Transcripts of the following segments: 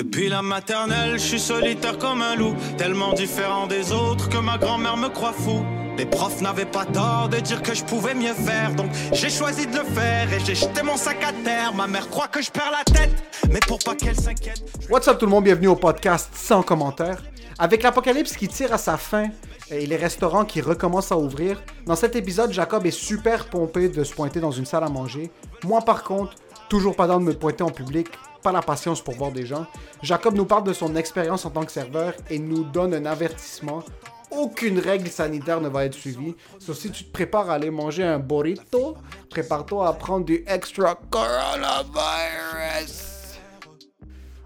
Depuis la maternelle, je suis solitaire comme un loup, tellement différent des autres que ma grand-mère me croit fou. Les profs n'avaient pas tort de dire que je pouvais mieux faire, donc j'ai choisi de le faire et j'ai jeté mon sac à terre. Ma mère croit que je perds la tête, mais pour pas qu'elle s'inquiète. What's up tout le monde, bienvenue au podcast sans commentaire. Avec l'apocalypse qui tire à sa fin et les restaurants qui recommencent à ouvrir, dans cet épisode, Jacob est super pompé de se pointer dans une salle à manger. Moi par contre, toujours pas dans de me pointer en public, pas la patience pour voir des gens. Jacob nous parle de son expérience en tant que serveur et nous donne un avertissement. Aucune règle sanitaire ne va être suivie. Sauf si tu te prépares à aller manger un burrito, prépare-toi à prendre du extra coronavirus.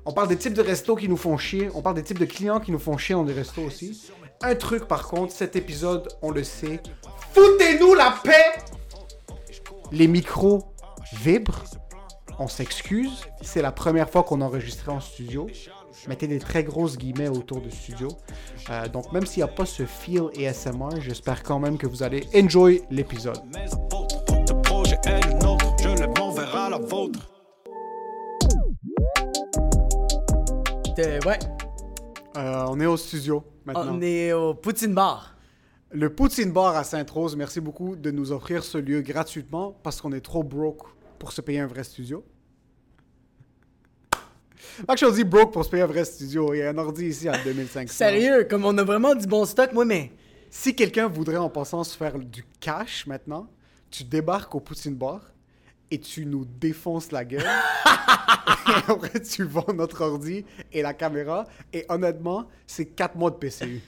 On parle des types de restos qui nous font chier. On parle des types de clients qui nous font chier dans des restos aussi. Un truc par contre, cet épisode, on le sait. Foutez-nous la paix! Les micros vibrent. On s'excuse. C'est la première fois qu'on enregistrait en studio. Mettez des très grosses guillemets autour du studio. Euh, donc même s'il n'y a pas ce feel ASMR, j'espère quand même que vous allez enjoy l'épisode. Ouais, Euh, on est au studio maintenant. on est au Poutine Bar. Le Poutine Bar à Sainte-Rose, merci beaucoup de nous offrir ce lieu gratuitement parce qu'on est trop broke pour se payer un vrai studio. Max je dis broke pour se payer un vrai studio. Il y a un ordi ici à 2500. Sérieux, comme on a vraiment du bon stock, moi, mais. Si quelqu'un voudrait en passant se faire du cash maintenant, tu débarques au Poutine Bar et tu nous défonces la gueule. et après, tu vends notre ordi et la caméra. Et honnêtement, c'est 4 mois de PCU.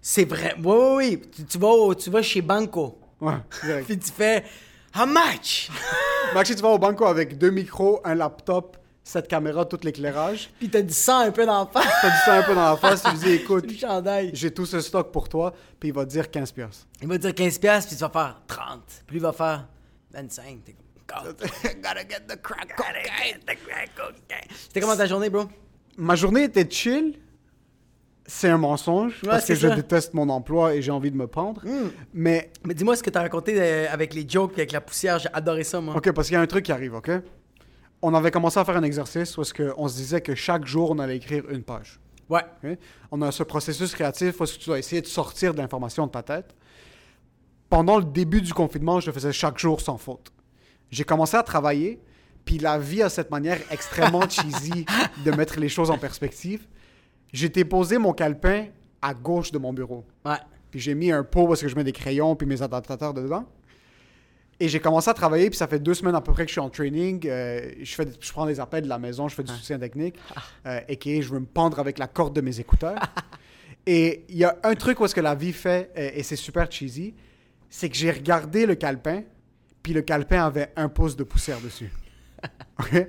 C'est vrai. Oui, oui, oui. Tu, tu vas, au- tu vas chez Banco. Ouais, direct. Puis tu fais. How much? Maxi, tu vas au banco avec deux micros, un laptop, cette caméra, tout l'éclairage. Puis t'as du sang un peu dans la face. T'as dit ça un peu dans la face, tu lui dis écoute, Du j'ai tout ce stock pour toi, puis il va te dire 15 piastres. Il va te dire 15$, piastres, puis tu vas faire 30. Puis il va faire 25. T'es comme. Gotta get the crack C'était comment ta journée, bro? Ma journée était chill. C'est un mensonge Ouais, parce que c'est je ça. déteste mon emploi et j'ai envie de me pendre. Mais Mais dis-moi ce que t'as raconté euh, avec les jokes et avec la poussière. J'ai adoré ça, moi. OK, parce qu'il y a un truc qui arrive, OK? On avait commencé à faire un exercice où est-ce que on se disait que chaque jour on allait écrire une page. Ouais. On a ce processus créatif où est-ce que tu dois essayer de sortir de l'information de ta tête. Pendant le début du confinement, je le faisais chaque jour sans faute. J'ai commencé à travailler, puis la vie a cette manière extrêmement cheesy de mettre les choses en perspective. J'étais posé mon calepin à gauche de mon bureau. Ouais. Puis j'ai mis un pot parce que je mets des crayons puis mes adaptateurs dedans. Et j'ai commencé à travailler, puis ça fait deux semaines à peu près que je suis en training. Euh, je, fais, je prends des appels de la maison, je fais du soutien technique. Euh, et que je veux me pendre avec la corde de mes écouteurs. et il y a un truc où est-ce que la vie fait, euh, et c'est super cheesy, c'est que j'ai regardé le calepin, puis le calepin avait un pouce de poussière dessus. OK?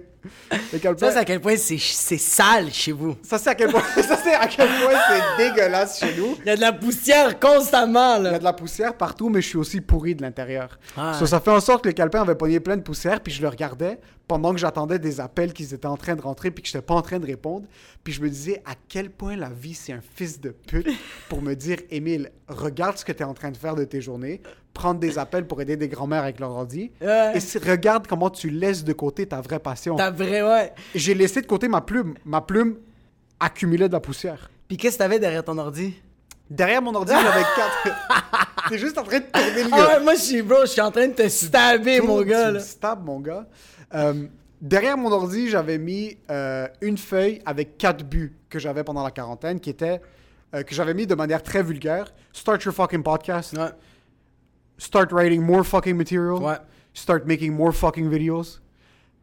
Ça, c'est à quel point c'est sale chez vous. Ça, c'est à quel point, ça, c'est à quel point c'est dégueulasse chez nous. Il y a de la poussière constamment, Il y a là. de la poussière partout, mais je suis aussi pourri de l'intérieur. Ah. So, ça fait en sorte que le calepin avait pogné plein de poussière, puis je le regardais pendant que j'attendais des appels qu'ils étaient en train de rentrer, puis que je n'étais pas en train de répondre. Puis je me disais à quel point la vie, c'est un fils de pute pour me dire, Émile, regarde ce que tu es en train de faire de tes journées, prendre des appels pour aider des grands-mères avec leur ordi, Ouais. et regarde comment tu laisses de côté ta vraie passion. T'as vrai, ouais. J'ai laissé de côté ma plume. Ma plume accumulait de la poussière. Puis qu'est-ce que t'avais derrière ton ordi? Derrière mon ordi, j'avais quatre. T'es juste en train de tourner le Ah ouais, moi, je suis, bro, je suis en train de te stabber, Tout, mon gars, tu là. me stabs, mon gars. Euh, derrière mon ordi, j'avais mis euh, une feuille avec quatre buts que j'avais pendant la quarantaine, qui étaient euh, que j'avais mis de manière très vulgaire. Start your fucking podcast. Ouais. Start writing more fucking material. Ouais. Start making more fucking videos.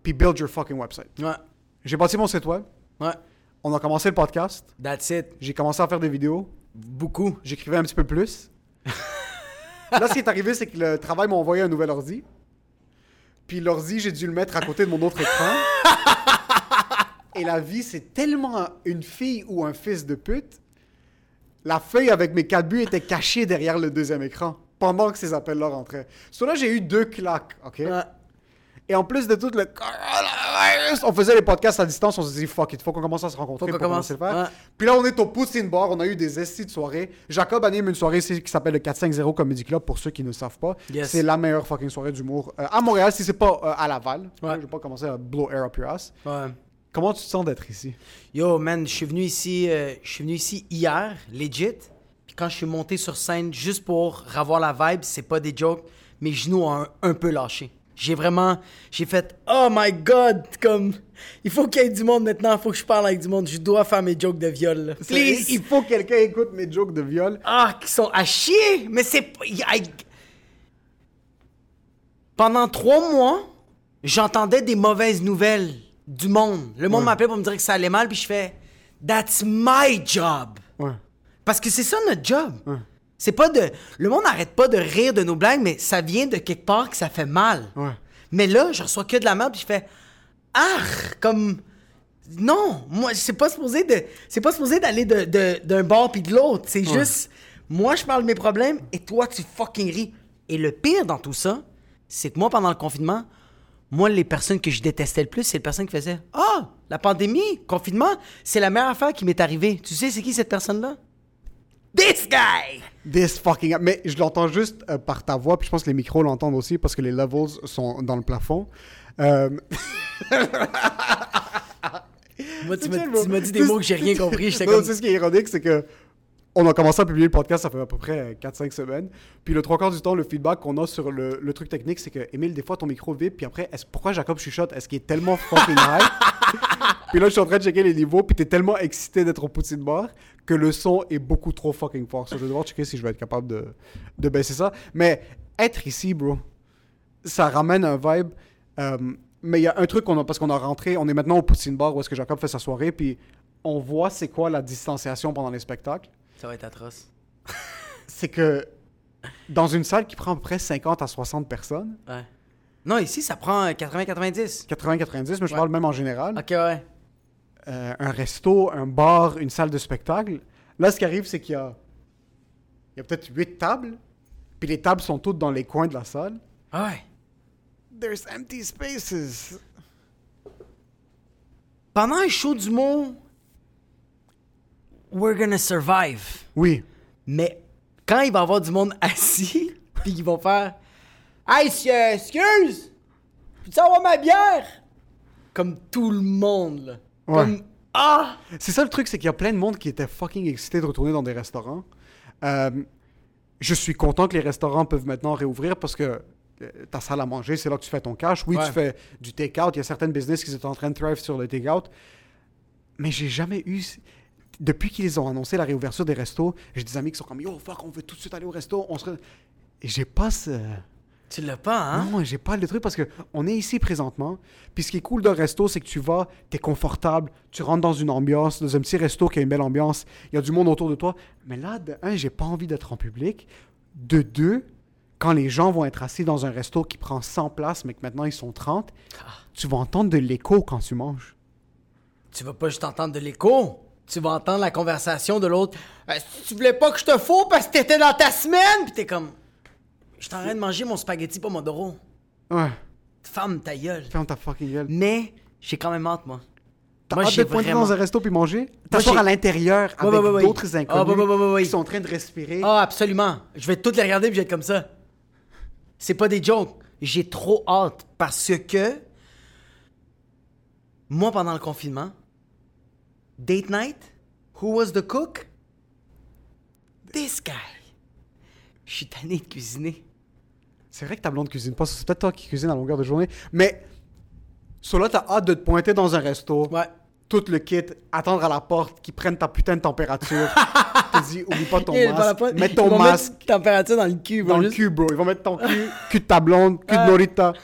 Puis build your fucking website. Ouais. J'ai bâti mon site web. Ouais. On a commencé le podcast. That's it. J'ai commencé à faire des vidéos. Beaucoup. J'écrivais un petit peu plus. Là, ce qui est arrivé, c'est que le travail m'a envoyé un nouvel ordi. Puis l'ordi, j'ai dû le mettre à côté de mon autre écran. Et la vie, c'est tellement une fille ou un fils de pute. La feuille avec mes quatre buts était cachée derrière le deuxième écran pendant que ces appels-là rentraient. Sur là, j'ai eu deux claques, OK? Ouais. Et en plus de tout le coronavirus, on faisait les podcasts à distance, on se dit fuck it, faut qu'on commence à se rencontrer Faut pour commence, commencer à le faire. ouais. Puis là, on est au Poutine Bar, on a eu des estis de soirée. Jacob anime une soirée ici qui s'appelle le 450 Comedy Club pour ceux qui ne savent pas. Yes. C'est la meilleure fucking soirée d'humour euh, à Montréal, si c'est pas euh, à Laval. Ouais. Je vais pas commencer à blow air up your ass. Ouais. Comment tu te sens d'être ici? Yo, man, je suis venu ici, euh, je suis venu ici hier, legit. Quand je suis monté sur scène, juste pour avoir la vibe, c'est pas des jokes, mes genoux ont un, un peu lâché. J'ai vraiment, j'ai fait, oh my god, comme, il faut qu'il y ait du monde maintenant, il faut que je parle avec du monde, je dois faire mes jokes de viol, là. Please! Il faut que quelqu'un écoute mes jokes de viol. Ah, qui sont à chier! Mais c'est. I- Pendant trois mois, j'entendais des mauvaises nouvelles du monde. Le monde Ouais. m'appelait pour me dire que ça allait mal, puis je fais That's my job! Ouais. Parce que c'est ça notre job. C'est pas de. Le monde n'arrête pas de rire de nos blagues, mais ça vient de quelque part que ça fait mal. Ouais. Mais là, je reçois que de la merde, puis je fais Ah! Comme. Non! Moi, c'est pas supposé de. C'est pas supposé d'aller de, de- d'un bord puis de l'autre. C'est juste. Moi, je parle de mes problèmes et toi, tu fucking ris. Et le pire dans tout ça, c'est que moi, pendant le confinement, moi, les personnes que je détestais le plus, c'est les personnes qui faisaient Ah! la pandémie, confinement, c'est la meilleure affaire qui m'est arrivée. Tu sais, c'est qui cette personne-là? This guy! This fucking. Mais je l'entends juste euh, par ta voix, puis je pense que les micros l'entendent aussi parce que les levels sont dans le plafond. Euh, Moi, tu m'as dit des mots que j'ai rien compris. Non, comme. c'est ce qui est ironique, c'est que on a commencé à publier le podcast, ça fait à peu près 4-5 semaines. Puis le trois quarts du temps, le feedback qu'on a sur le, le truc technique, c'est que, Emile, des fois, ton micro vibre, puis après, est pourquoi Jacob chuchote? Est-ce qu'il est tellement fucking high? Puis là, je suis en train de checker les niveaux, puis t'es tellement excité d'être au poutine bar que le son est beaucoup trop fucking fort. So, je vais devoir checker si je vais être capable de, de baisser ça. Mais être ici, bro, ça ramène un vibe. euh, mais il y a un truc qu'on a, parce qu'on a rentré, on est maintenant au Poutine Bar où est-ce que Jacob fait sa soirée, puis on voit c'est quoi la distanciation pendant les spectacles. Ça va être atroce. C'est que dans une salle qui prend à peu près 50 à 60 personnes, Ouais. Non, ici, ça prend 80-90. 80-90, mais je Ouais. parle même en général, Ok, ouais. Euh, un resto, un bar, une salle de spectacle, là, ce qui arrive, c'est qu'il y a, il y a peut-être 8 tables, puis les tables sont toutes dans les coins de la salle. Ah ouais. There's empty spaces. Pendant un show du mot, we're gonna survive. Oui. Mais quand il va y avoir du monde assis, puis qu'ils vont faire Hey, euh, excuse! Peux-tu avoir ma bière? Comme tout le monde, là. Ouais. Ah! C'est ça le truc, c'est qu'il y a plein de monde qui était fucking excité de retourner dans des restaurants. Euh, je suis content que les restaurants peuvent maintenant réouvrir parce que euh, ta salle à manger, c'est là que tu fais ton cash. Oui, Ouais. tu fais du take-out. Il y a certaines business qui sont en train de thrive sur le take-out. Mais j'ai jamais eu. Depuis qu'ils ont annoncé la réouverture des restos, j'ai des amis qui sont comme Yo, fuck, on veut tout de suite aller au resto. On se... j'ai pas ce. Tu l'as pas, hein? Non, j'ai pas le truc parce que on est ici présentement. Puis ce qui est cool d'un resto, c'est que tu vas, t'es confortable, tu rentres dans une ambiance, dans un petit resto qui a une belle ambiance, il y a du monde autour de toi. Mais là, de un, j'ai pas envie d'être en public. De deux, quand les gens vont être assis dans un resto qui prend 100 places, mais que maintenant ils sont 30, tu vas entendre de l'écho quand tu manges. Tu vas pas juste entendre de l'écho. Tu vas entendre la conversation de l'autre. Euh, tu voulais pas que je te fous parce que t'étais dans ta semaine, pis t'es comme. Je suis en train de manger mon spaghetti pomodoro. Ouais, Femme ta gueule. ferme ta fucking gueule. Mais j'ai quand même hâte, moi. T'as moi, hâte de pointer vraiment- dans un resto puis manger? T'asseoir à l'intérieur Ouais, avec ouais, ouais, d'autres inconnus Ah, ouais, ouais. qui sont en train de respirer. Ah, absolument. Je vais toutes les regarder puis je vais être comme ça. C'est pas des jokes. J'ai trop hâte parce que moi, pendant le confinement, date night, who was the cook? This guy. Je suis tanné de cuisiner. C'est vrai que ta blonde cuisine pas. C'est peut-être toi qui cuisine à longueur de journée. Mais, là, t'as hâte de te pointer dans un resto. Ouais. Tout le kit, attendre à la porte, qu'ils prennent ta putain de température. te dis, oublie pas ton masque. Mets ils ton vont masque mettre température dans le cul. vont dans le cul, bro. Ils vont mettre ton cul, cul de ta blonde, cul de Ouais. Norita.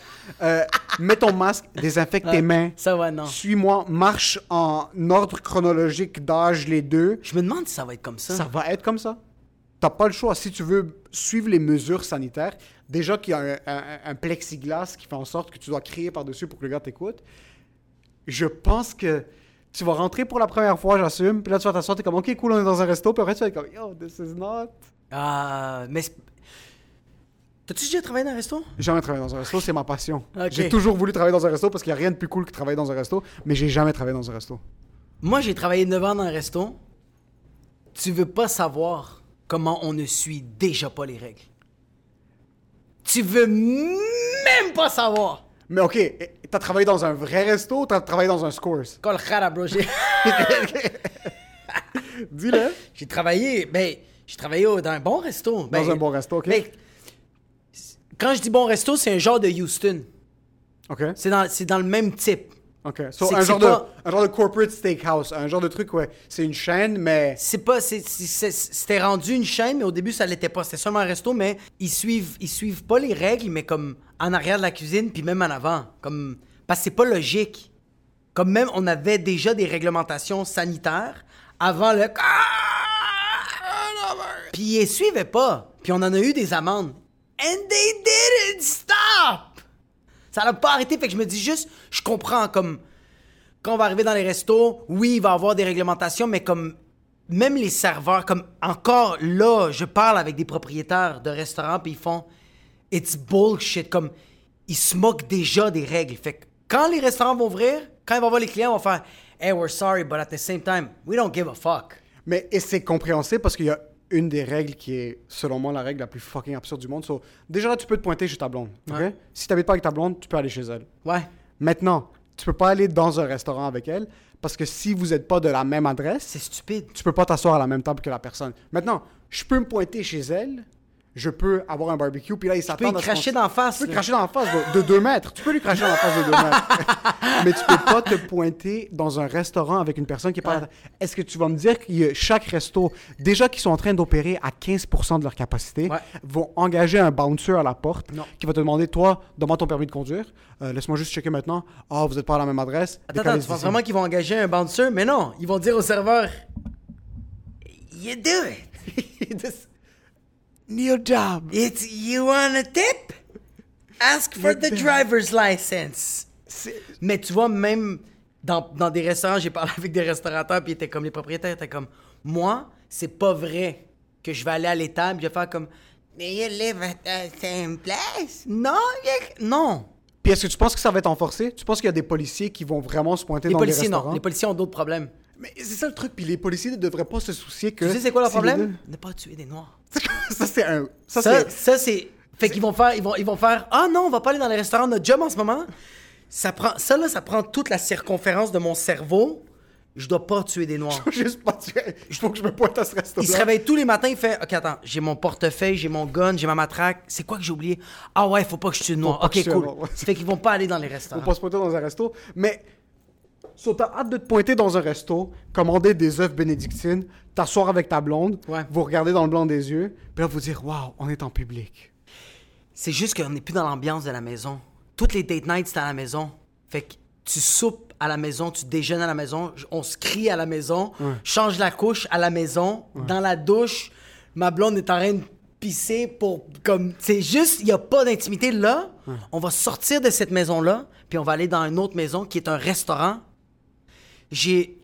Euh, mets ton masque, désinfecte tes mains. Ça va, non. Suis-moi, marche en ordre chronologique d'âge, les deux. Je me demande si ça va être comme ça. Ça va être comme ça. T'as pas le choix. Si tu veux suivre les mesures sanitaires, déjà qu'il y a un, un- un plexiglas qui fait en sorte que tu dois crier par-dessus pour que le gars t'écoute, je pense que tu vas rentrer pour la première fois, j'assume, puis là tu vas t'asseoir, t'es comme, ok, cool, on est dans un resto, puis après tu vas être comme, yo, this is not... Ah, mais. T'as-tu déjà travaillé dans un resto? Jamais travaillé dans un resto, c'est ma passion. J'ai toujours voulu travailler dans un resto parce qu'il n'y a rien de plus cool que travailler dans un resto, mais j'ai jamais travaillé dans un resto. Moi, j'ai travaillé 9 ans dans un resto. Tu veux pas savoir comment on ne suit déjà pas les règles. Tu veux même pas savoir. Mais ok, t'as travaillé dans un vrai resto ou t'as travaillé dans un Scores? Col khara, bro. J'ai Dis-le. j'ai travaillé, ben, j'ai travaillé au- dans un bon resto. Dans Ben, un bon resto, ok. ben, quand je dis bon resto, c'est un genre de Houston. Ok. C'est dans, c'est dans le même type. Ok. So, C'est un, genre de, un genre de corporate steakhouse. Un genre de truc, ouais. C'est une chaîne, mais. C'est pas, c'était rendu une chaîne, mais au début ça l'était pas. C'était seulement un resto, mais ils suivent, ils suivent pas les règles, mais comme en arrière de la cuisine, puis même en avant, comme parce que c'est pas logique. Comme même on avait déjà des réglementations sanitaires avant le. Puis ils suivaient pas. Puis on en a eu des amendes. And they didn't stop. Ça n'a pas arrêté, fait que je me dis juste, je comprends comme quand on va arriver dans les restos, oui, il va y avoir des réglementations, mais comme même les serveurs, comme encore là, je parle avec des propriétaires de restaurants, puis ils font It's bullshit. Comme ils se moquent déjà des règles. Fait que quand les restaurants vont ouvrir, quand ils vont voir les clients, on va faire Hey, we're sorry, but at the same time, we don't give a fuck. Mais c'est compréhensible parce qu'il y a une des règles qui est, selon moi, la règle la plus fucking absurde du monde. So, déjà là, tu peux te pointer chez ta blonde. ok? Si t'habites pas avec ta blonde, tu peux aller chez elle. Ouais. Maintenant, tu peux pas aller dans un restaurant avec elle parce que si vous n'êtes pas de la même adresse, C'est stupide. tu peux pas t'asseoir à la même table que la personne. Maintenant, je peux me pointer chez elle, je peux avoir un barbecue, puis là, ils Tu peux s'attendent à ce cracher qu'on- d'en face. Tu peux là. cracher dans la face de, de deux mètres. Tu peux lui cracher dans la face de deux mètres. Mais tu peux pas te pointer dans un restaurant avec une personne qui est pas... Ouais. Est-ce que tu vas me dire que chaque resto, déjà qu'ils sont en train d'opérer à 15% de leur capacité, Ouais. vont engager un bouncer à la porte Non. qui va te demander, toi, donne-moi ton permis de conduire. Euh, Laisse-moi juste checker maintenant. Ah, vous n'êtes pas à la même adresse. Attends, attends, tu penses vraiment qu'ils vont engager un bouncer? Mais non, ils vont dire au serveur You do it. New job. It's you want a tip? Ask for the driver's license. Mais tu vois, même dans, dans des restaurants, j'ai parlé avec des restaurateurs, puis ils étaient comme les propriétaires étaient comme Moi, c'est pas vrai que je vais aller à l'étable, je vais faire comme Mais you live at the same place? Non, you- non. Puis est-ce que tu penses que ça va être enforcé? Tu penses qu'il y a des policiers qui vont vraiment se pointer Les dans policiers, les non. restaurants? Les policiers ont d'autres problèmes. Mais c'est ça le truc. Puis les policiers ne devraient pas se soucier que... Tu sais, c'est quoi leur problème? Ne pas tuer des Noirs. ça, c'est un... Ça, Ça, c'est... ça c'est. Fait qu'ils vont faire, ils vont, ils vont faire. Ah non, on va pas aller dans les restaurants. Notre job en ce moment, ça prend, ça là, ça prend toute la circonférence de mon cerveau. Je dois pas tuer des noirs. Juste pas tuer. Il faut que je me pointe à ce resto Il se réveille tous les matins, il fait Ok, attends, j'ai mon portefeuille, j'ai mon gun, j'ai ma matraque. C'est quoi que j'ai oublié? Ah ouais, faut pas que je tue de noir. Ok, je cool. noir. Fait qu'ils vont pas aller dans les restaurants. pas se pointer dans un resto. Mais... So, t'as hâte de te pointer dans un resto, commander des œufs bénédictines, t'asseoir avec ta blonde, Ouais. vous regarder dans le blanc des yeux, puis là, vous dire « Waouh, on est en public. C'est juste qu'on n'est plus dans l'ambiance de la maison. Toutes les date nights, c'est à la maison. Fait que tu soupes à la maison, tu déjeunes à la maison, j- on se crie à la maison, change la couche à la maison, dans la douche, ma blonde est en train de pisser pour comme c'est juste il y a pas d'intimité là. On va sortir de cette maison là, puis on va aller dans une autre maison qui est un restaurant. J'ai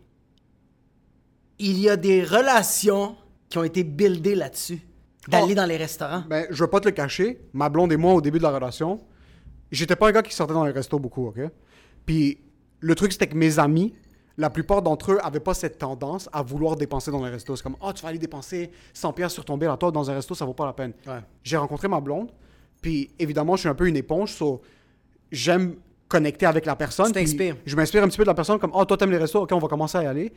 il y a des relations qui ont été buildées là-dessus d'aller Oh. dans les restaurants. Ben, je veux pas te le cacher, ma blonde et moi, au début de la relation, j'étais pas un gars qui sortait dans les restos beaucoup, OK? Puis le truc, c'était que mes amis, la plupart d'entre eux avaient pas cette tendance à vouloir dépenser dans les restos. C'est comme, oh, tu vas aller dépenser 100 pièces sur ton bill à toi dans un resto, ça vaut pas la peine. Ouais. J'ai rencontré ma blonde, puis évidemment, je suis un peu une éponge, so, j'aime connecter avec la personne. Tu puis t'inspires. Je m'inspire un petit peu de la personne, comme, oh, toi, t'aimes les restos, ok, on va commencer à y aller.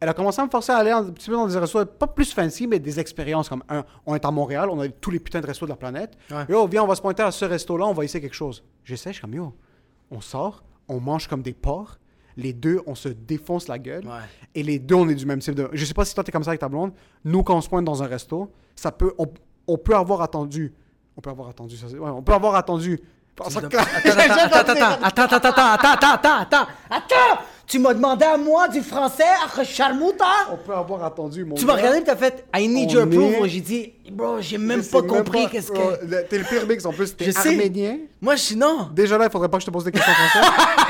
Elle a commencé à me forcer à aller un petit peu dans des restos, pas plus fancy, mais des expériences comme un. On est à Montréal, on a tous les putains de restos de la planète. Ouais. Yo, viens, on va se pointer à ce resto-là, on va essayer quelque chose. J'essaie, je suis comme, yo, on sort, on mange comme des porcs. Les deux, on se défonce la gueule. Ouais. Et les deux, on est du même type de. Je sais pas si toi, t'es comme ça avec ta blonde. Nous, quand on se pointe dans un resto, ça peut. On, on peut avoir attendu. On peut avoir attendu, ça ouais, on peut avoir attendu. Ça- Attends, attends, attends, attends, attends, attends, attends, attends, attends, attends, attends, tu m'as demandé à moi du français, à charmouta? On peut avoir attendu, mon Tu m'as regardé et t'as fait I need On your approval. J'ai dit, bro, j'ai même pas compris qu'est-ce Oh, que. T'es le pire mix en plus, t'es arménien. Moi, je suis non. Déjà là, il faudrait pas que je te pose des questions ça.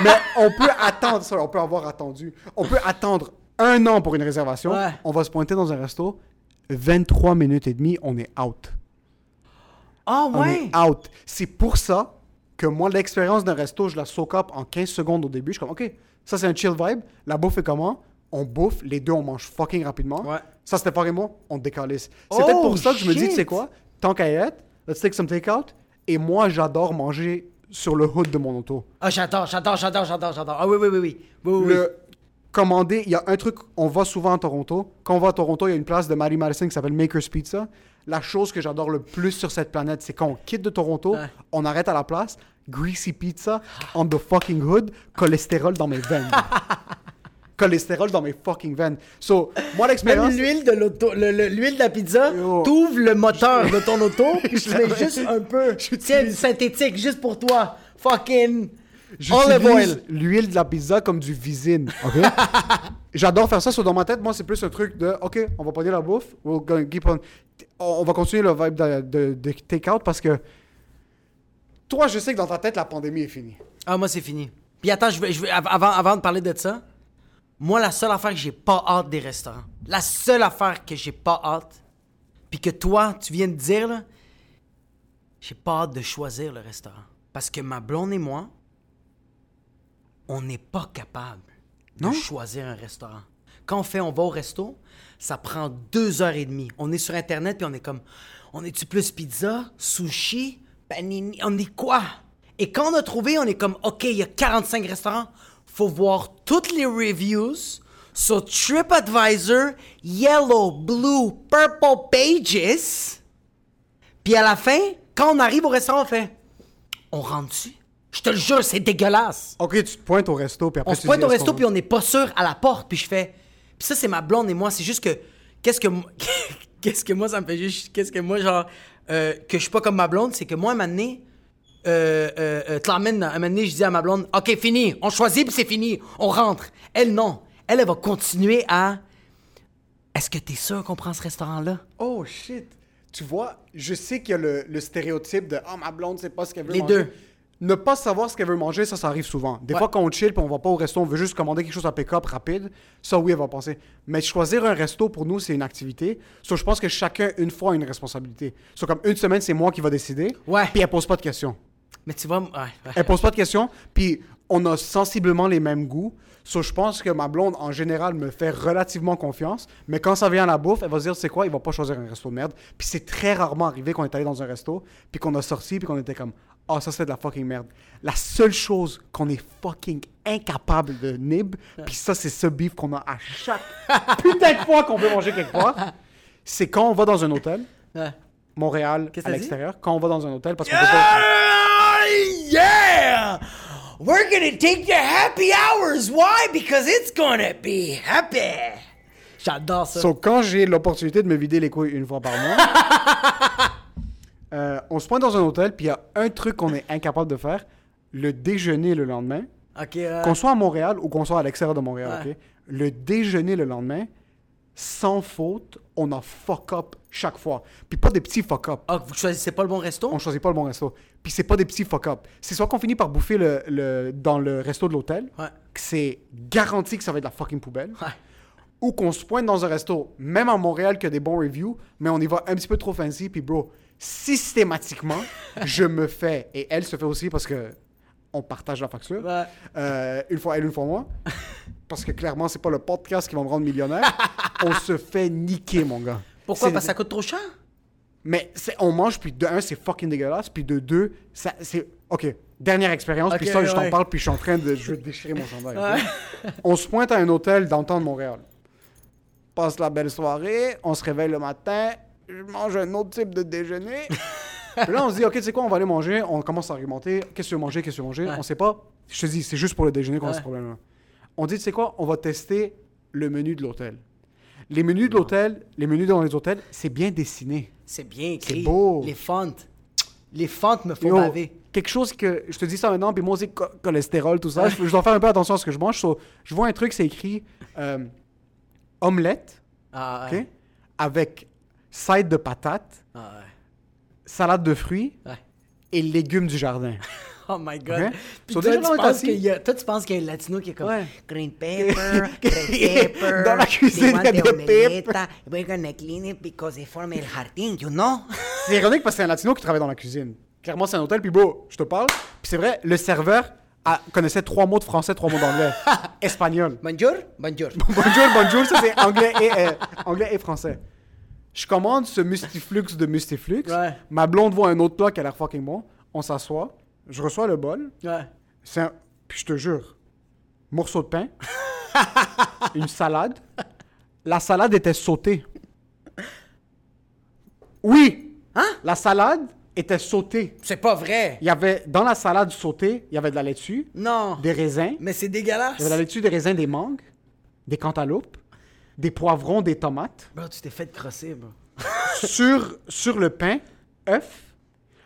Mais on peut attendre ça, on peut avoir attendu. On peut attendre un an pour une réservation. On va se pointer dans un resto. 23 minutes et demie, on est out. Ah On ouais. est out. C'est pour ça que moi, l'expérience d'un resto, je la soak up en 15 secondes au début. Je suis comme, OK, ça c'est un chill vibe. La bouffe est comment? On bouffe, les deux, on mange fucking rapidement. Ouais. Ça, c'était pas moi, on décalisse. C'est Oh, peut-être pour ça que je me dis, tu sais quoi? Tant qu'à y être, let's take some takeout. Et moi, j'adore manger sur le hood de mon auto. Ah, j'adore, j'adore, j'adore, j'adore, j'adore. Ah oui, oui, oui, oui. Oui, oui, oui. Le commander, il y a un truc, on va souvent à Toronto. Quand on va à Toronto, il y a une place de Mary Madison qui s'appelle Maker's Pizza. La chose que j'adore le plus sur cette planète, c'est quand on quitte de Toronto, Ouais. on arrête à la place, greasy pizza on the fucking hood, cholestérol dans mes veines. cholestérol dans mes fucking veines. So, moi Même l'expérience. l'huile de l'auto, le- le- l'huile de la pizza, t'ouvres le moteur de ton auto, puis Je mets juste un peu. Tiens, synthétique, juste pour toi. Fucking J'utilise l'huile de la pizza comme du visine, ok? J'adore faire ça, so, dans ma tête, moi, c'est plus un truc de, ok, on va dire la bouffe, we'll go- keep on- va continuer le vibe de, de, de take-out parce que toi, je sais que dans ta tête, la pandémie est finie. Ah, moi, c'est fini. Puis attends, je vais, je av- avant, avant de parler de ça, moi, la seule affaire que j'ai pas hâte des restaurants, la seule affaire que j'ai pas hâte, puis que toi, tu viens de dire, là, j'ai pas hâte de choisir le restaurant. Parce que ma blonde et moi, on n'est pas capable de choisir un restaurant. Quand on fait, on va au resto, ça prend deux heures et demie. On est sur Internet, puis on est comme, on est-tu plus pizza, sushi, panini, on est quoi? Et quand on a trouvé, on est comme, OK, il y a 45 restaurants, faut voir toutes les reviews sur TripAdvisor, Yellow, Blue, Purple Pages. Puis à la fin, quand on arrive au restaurant, on fait, on rentre dessus. Je te le jure, c'est dégueulasse. Ok, tu te pointes au resto, puis après On tu se pointe dis, au resto puis on n'est pas sûr à la porte puis je fais puis ça c'est ma blonde et moi c'est juste que qu'est-ce que moi- qu'est-ce que moi ça me fait juste qu'est-ce que moi genre euh, que je suis pas comme ma blonde c'est que moi un moment donné euh, euh, euh, un moment donné, je dis à ma blonde ok fini on choisit puis c'est fini on rentre elle non elle elle va continuer à est-ce que t'es sûr qu'on prend ce restaurant là Oh shit! Tu vois, je sais qu'il y a le, le stéréotype de Ah, ma blonde, c'est pas ce qu'elle veut Les manger. deux. Ne pas savoir ce qu'elle veut manger, ça, ça arrive souvent. Des Ouais. fois, quand on chill puis on va pas au resto, on veut juste commander quelque chose à pick-up rapide, ça, oui, elle va penser. Mais choisir un resto, pour nous, c'est une activité. So, je pense que chacun, une fois, a une responsabilité. So, comme une semaine, c'est moi qui va décider. Ouais. Puis elle pose pas de questions. mais tu vois ouais, ouais. Elle pose pas de questions, puis on a sensiblement les mêmes goûts. So, je pense que ma blonde, en général, me fait relativement confiance. Mais quand ça vient à la bouffe, elle va se dire, c'est quoi, il va pas choisir un resto de merde. Puis c'est très rarement arrivé qu'on est allé dans un resto, puis qu'on a sorti, puis qu'on était comme, ah, ça c'est de la fucking merde. La seule chose qu'on est fucking incapable de nib, puis ça c'est ce beef qu'on a à chaque putain de fois qu'on veut manger quelque part, c'est quand on va dans un hôtel. Montréal, à l'extérieur, quand on va dans un hôtel, parce qu'on peut pas... Ah, yeah! We're gonna take the happy hours. Why? Because it's gonna be happy. J'adore ça. So, quand j'ai l'opportunité de me vider les couilles une fois par mois, euh, on se pointe dans un hôtel, puis il y a un truc qu'on est incapable de faire, le déjeuner le lendemain, euh, qu'on soit à Montréal ou qu'on soit à l'extérieur de Montréal, Ouais. Le déjeuner le lendemain, sans faute, on a fuck up chaque fois. Puis pas des petits fuck up. Ah, vous choisissez pas le bon resto? On choisit pas le bon resto. Puis c'est pas des petits fuck up. C'est soit qu'on finit par bouffer le, le- dans le resto de l'hôtel, Ouais. que c'est garanti que ça va être la fucking poubelle Ouais. ou qu'on se pointe dans un resto, même à Montréal, qui a des bons reviews, mais on y va un petit peu trop fancy, puis bro, systématiquement, je me fais, et elle se fait aussi parce que on partage la facture, Ouais. euh, une fois elle, une fois moi, parce que clairement, c'est pas le podcast qui va me rendre millionnaire, on se fait niquer, mon gars. Pourquoi? Parce que ça coûte trop cher? Mais on mange, puis de un, c'est fucking dégueulasse, puis de deux, ça, c'est... OK, dernière expérience, puis ça, je t'en parle, puis je suis en train de... Je veux déchirer mon chandail. on se pointe à un hôtel dans le temps de Montréal. Passe la belle soirée, on se réveille le matin, je mange un autre type de déjeuner. puis là, on se dit, OK, tu sais quoi, on va aller manger. On commence à argumenter. Qu'est-ce que manger, qu'est-ce que manger? Ouais. On sait pas. Je te dis, c'est juste pour le déjeuner qu'on a Ouais. ce problème-là. On dit, tu sais quoi, on va tester le menu de l'hôtel. Les menus de l'hôtel, les menus dans les hôtels, c'est bien dessiné. C'est bien écrit. C'est beau. Les fontes. Les fontes me font Yo, baver. quelque chose que je te dis ça maintenant, puis moi aussi cho- cholestérol, tout ça. Je, je dois faire un peu attention à ce que je mange. So, je vois un truc, c'est écrit euh, omelette, Ah, avec side de patates, Ah, ouais. salade de fruits Ouais. et légumes du jardin. Oh my god. Ok? Puis So, toi, déjà, tu là, on est penses assis. qu'il y a, toi, tu penses qu'il y a un latino qui est comme Ouais. green pepper, red pepper. Dans la cuisine, il y a des omeletta, We're gonna clean it because they form el jardín, you know? C'est ironique parce que c'est un latino qui travaille dans la cuisine. Clairement, c'est un hôtel, puis bro, je te parle. Puis c'est vrai, le serveur a- connaissait trois mots de français, trois mots d'anglais. Espagnol. Bonjour, bonjour. bonjour, bonjour, ça c'est anglais et, euh, anglais et français. Je commande ce mustiflux de mustiflux. Ouais. Ma blonde voit un autre plat qui a l'air fucking bon. On s'assoit. Je reçois le bol. Ouais. C'est un... Puis je te jure, morceau de pain, une salade. La salade était sautée. Oui! Hein? La salade était sautée. C'est pas vrai. Il y avait, dans la salade sautée, il y avait de la laitue, Non. des raisins, Mais c'est il dégueulasse. y avait de la laitue, des raisins, des mangues, des cantaloupes, des poivrons, des tomates. Bro, tu t'es fait crosser, bro. sur, sur le pain, œuf.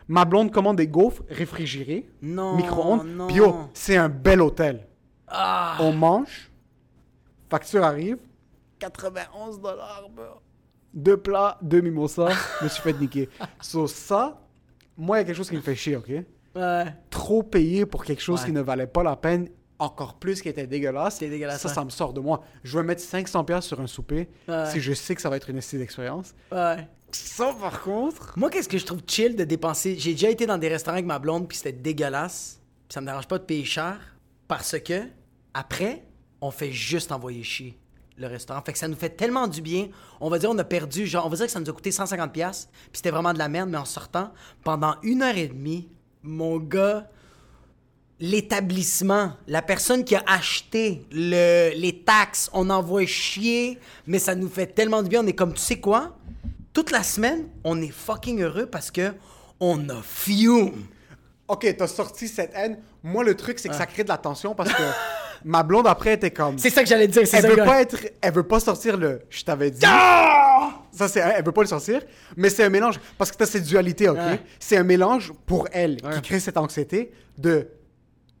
Ma blonde commande des gaufres réfrigérés, Non, micro-ondes. non. Puis yo, c'est un bel hôtel. Ah. On mange, facture arrive, 91 dollars, Deux plats, deux mimosas, je me suis fait niquer. So ça, moi, il y a quelque chose qui me fait chier, ok? Ouais. Trop payer pour quelque chose Ouais. qui ne valait pas la peine, encore plus qui était dégueulasse. C'était dégueulasse, Ça, ouais. ça me sort de moi. Je vais mettre 500$ piastres sur un souper Ouais. si je sais que ça va être une essai d'expérience. Ouais. Ça, par contre... Moi, qu'est-ce que je trouve chill de dépenser? J'ai déjà été dans des restaurants avec ma blonde, puis c'était dégueulasse. Puis ça me dérange pas de payer cher, parce que, après, on fait juste envoyer chier le restaurant. Fait que ça nous fait tellement du bien. On va dire, on a perdu, genre, on va dire que ça nous a coûté 150$, pièces puis c'était vraiment de la merde, mais en sortant, pendant une heure et demie, mon gars, l'établissement, la personne qui a acheté le, les taxes, on envoie chier, mais ça nous fait tellement du bien. On est comme, tu sais quoi? Toute la semaine, on est fucking heureux parce que on a fume. Ok, t'as sorti cette haine. Moi, le truc, c'est que ça crée de la tension parce que ma blonde, après, était comme... C'est ça que j'allais dire, c'est Elle ça veut pas être... Elle veut pas sortir le « je t'avais dit Ah! Ça, c'est... Elle veut pas le sortir. Mais c'est un mélange... Parce que t'as cette dualité, ok? C'est un mélange pour elle qui crée cette anxiété de «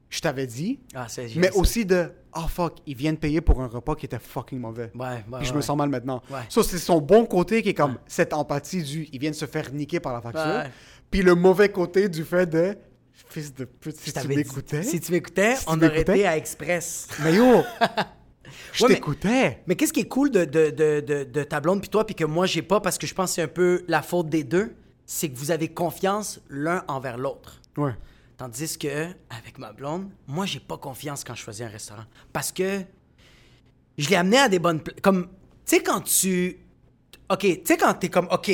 je t'avais dit Ah, c'est mais aussi de « oh fuck, ils viennent payer pour un repas qui était fucking mauvais. Ouais, ouais, Puis je ouais. me sens mal maintenant. Ouais. Ça, c'est son bon côté qui est comme cette empathie du « ils viennent se faire niquer par la facture Ouais. Puis le mauvais côté du fait de « fils de pute, si tu m'écoutais... Si tu m'écoutais, Si on aurait été à Express. Mais yo, je Ouais, mais- t'écoutais. Mais qu'est-ce qui est cool de, de, de, de, de ta blonde puis toi, puis que moi j'ai pas parce que je pense que c'est un peu la faute des deux, c'est que vous avez confiance l'un envers l'autre. Ouais. Tandis que avec ma blonde, moi j'ai pas confiance quand je choisis un restaurant parce que je l'ai amené à des bonnes pla- comme tu sais quand tu OK, tu sais quand t'es comme OK,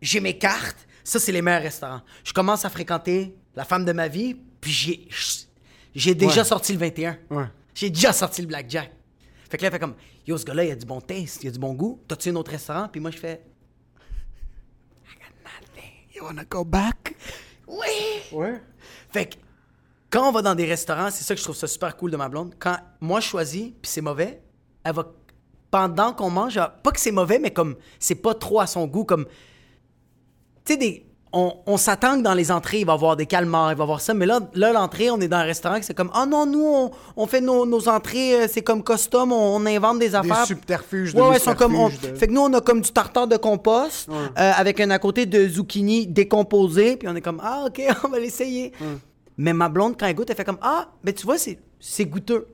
j'ai mes cartes, ça c'est les meilleurs restaurants. Je commence à fréquenter la femme de ma vie, puis j'ai j'ai déjà Ouais. sorti le 21. Ouais. J'ai déjà sorti le blackjack. Fait que là, elle fait comme Yo, ce gars-là, il a du bon taste, il a du bon goût. T'as-tu un autre restaurant? Puis moi, je fais I got nothing. You wanna go back? Oui! Ouais. Fait que quand on va dans des restaurants, c'est ça que je trouve ça super cool de ma blonde. Quand moi je choisis, puis c'est mauvais, elle va pendant qu'on mange, pas que c'est mauvais, mais comme c'est pas trop à son goût, comme tu sais des on, on s'attend que dans les entrées, il va y avoir des calmars, il va y avoir ça, mais là, là l'entrée, on est dans un restaurant c'est comme Ah non, nous, on, on fait nos, nos entrées, euh, c'est comme custom, on, on invente des Des affaires. subterfuges de Ouais, ouais, sont comme. on- subterfuges de- Fait que nous, on a comme du tartare de compost Ouais. euh, avec un à côté de zucchini décomposé, puis on est comme Ah, ok, on va l'essayer. Mais ma blonde, quand elle goûte, elle fait comme Ah, mais tu vois, c'est, c'est goûteux.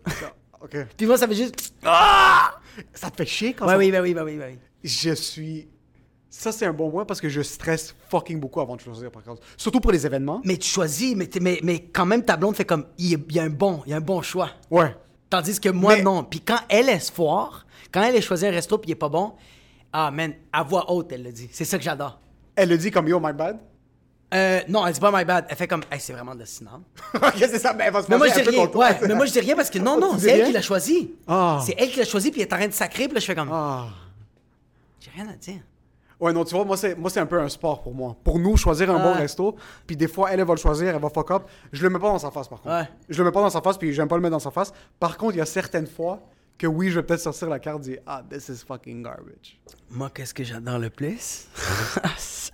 Ok. puis moi, ça fait juste Ah! Ça te fait chier quand Ouais, ça... oui, bah oui, bah oui, bah oui. Je suis... Ça, c'est un bon point parce que je stresse fucking beaucoup avant de choisir, par contre. Surtout pour les événements. Mais tu choisis, mais, mais, mais quand même, ta blonde fait comme Il y a- un bon, il y a un bon choix. Ouais. Tandis que moi, Mais- non. Puis quand elle est foire, quand elle a choisi un resto puis il est pas bon, ah, man, à voix haute, elle le dit. C'est ça que j'adore. Elle le dit comme « Yo, my bad? Euh, non, elle dit pas my bad. Elle fait comme, hey, c'est vraiment de cinéma. ». Ok, c'est ça. Mais elle va se Mais moi, je dis rien. Ouais, mais moi, je dis rien parce que non, non, c'est elle qui l'a choisi. Ah. C'est elle qui l'a choisi, puis elle est en train de sacrer, puis là, je fais comme, Ah. j'ai rien à dire. Ouais, non, tu vois, moi, c'est, moi, c'est un peu un sport pour moi. Pour nous, choisir un bon resto, puis des fois, elle, elle va le choisir, elle va fuck up. Je le mets pas dans sa face, par contre. Ouais. Je le mets pas dans sa face, puis j'aime pas le mettre dans sa face. Par contre, il y a certaines fois que oui, je vais peut-être sortir la carte et dire Ah, this is fucking garbage. Moi, qu'est-ce que j'adore le plus?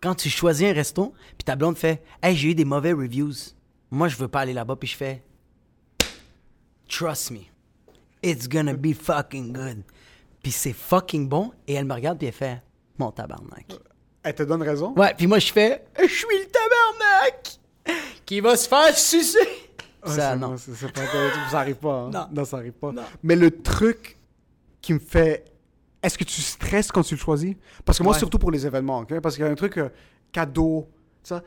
Quand tu choisis un resto, puis ta blonde fait, hey, j'ai eu des mauvais reviews. Moi, je veux pas aller là-bas, puis je fais, trust me, it's gonna be fucking good. Puis c'est fucking bon, et elle me regarde, puis elle fait, mon tabarnak. Elle te donne raison? Ouais, puis moi, je fais, je suis le tabarnak qui va se faire sucer. Ouais, ça, non. c'est- pas- ça arrive pas. hein. Non. ça arrive pas. Non. Mais le truc qui me fait. Est-ce que tu stresses quand tu le choisis? Parce que moi, Ouais. surtout pour les événements? Parce qu'il y a un truc euh, cadeau, ça.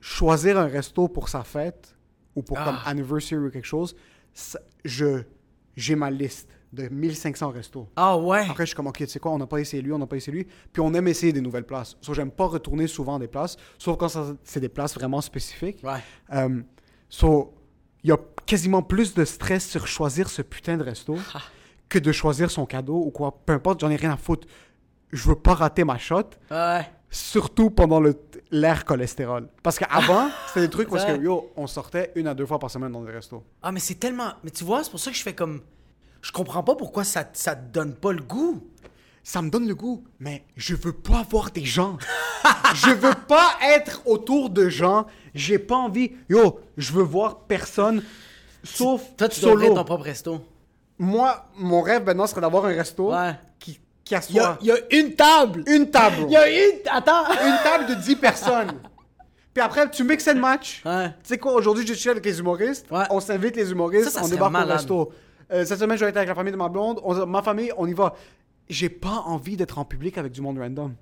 Choisir un resto pour sa fête ou pour Ah. comme anniversary ou quelque chose, ça- je j'ai ma liste. De 1500 restos. Ah ouais. Après, je suis comme, ok, tu sais quoi, on n'a pas essayé lui, on n'a pas essayé lui. Puis on aime essayer des nouvelles places. Sauf j'aime pas retourner souvent à des places, sauf quand c'est des places vraiment spécifiques. Ouais. Euh, so, il y a quasiment plus de stress sur choisir ce putain de resto Ah. que de choisir son cadeau ou quoi. Peu importe, j'en ai rien à foutre. Je veux pas rater ma shot, Ouais. surtout pendant l'ère cholestérol. Parce qu'avant, c'était des trucs parce que, yo, on sortait une à deux fois par semaine dans des restos. Ah, mais c'est tellement. Mais tu vois, c'est pour ça que je fais comme. Je comprends pas pourquoi ça, ça te donne pas le goût. ça me donne le goût, mais je veux pas voir des gens. je veux pas être autour de gens. J'ai pas envie. Yo, je veux voir personne sauf Toi, tu solo. ton propre resto. Moi, mon rêve maintenant serait d'avoir un resto Ouais. qui, qui Il y a, assoit il y a une table. une table. Il y a une. Attends. Une table de 10 personnes. Puis après, tu mixes le match. Ouais. Tu sais quoi, aujourd'hui, je suis avec les humoristes. Ouais. On s'invite les humoristes, Ça, ça on serait débarque malade. au resto. Euh, cette semaine, je vais être avec la famille de ma blonde. On- ma famille, on y va. J'ai pas envie d'être en public avec du monde random.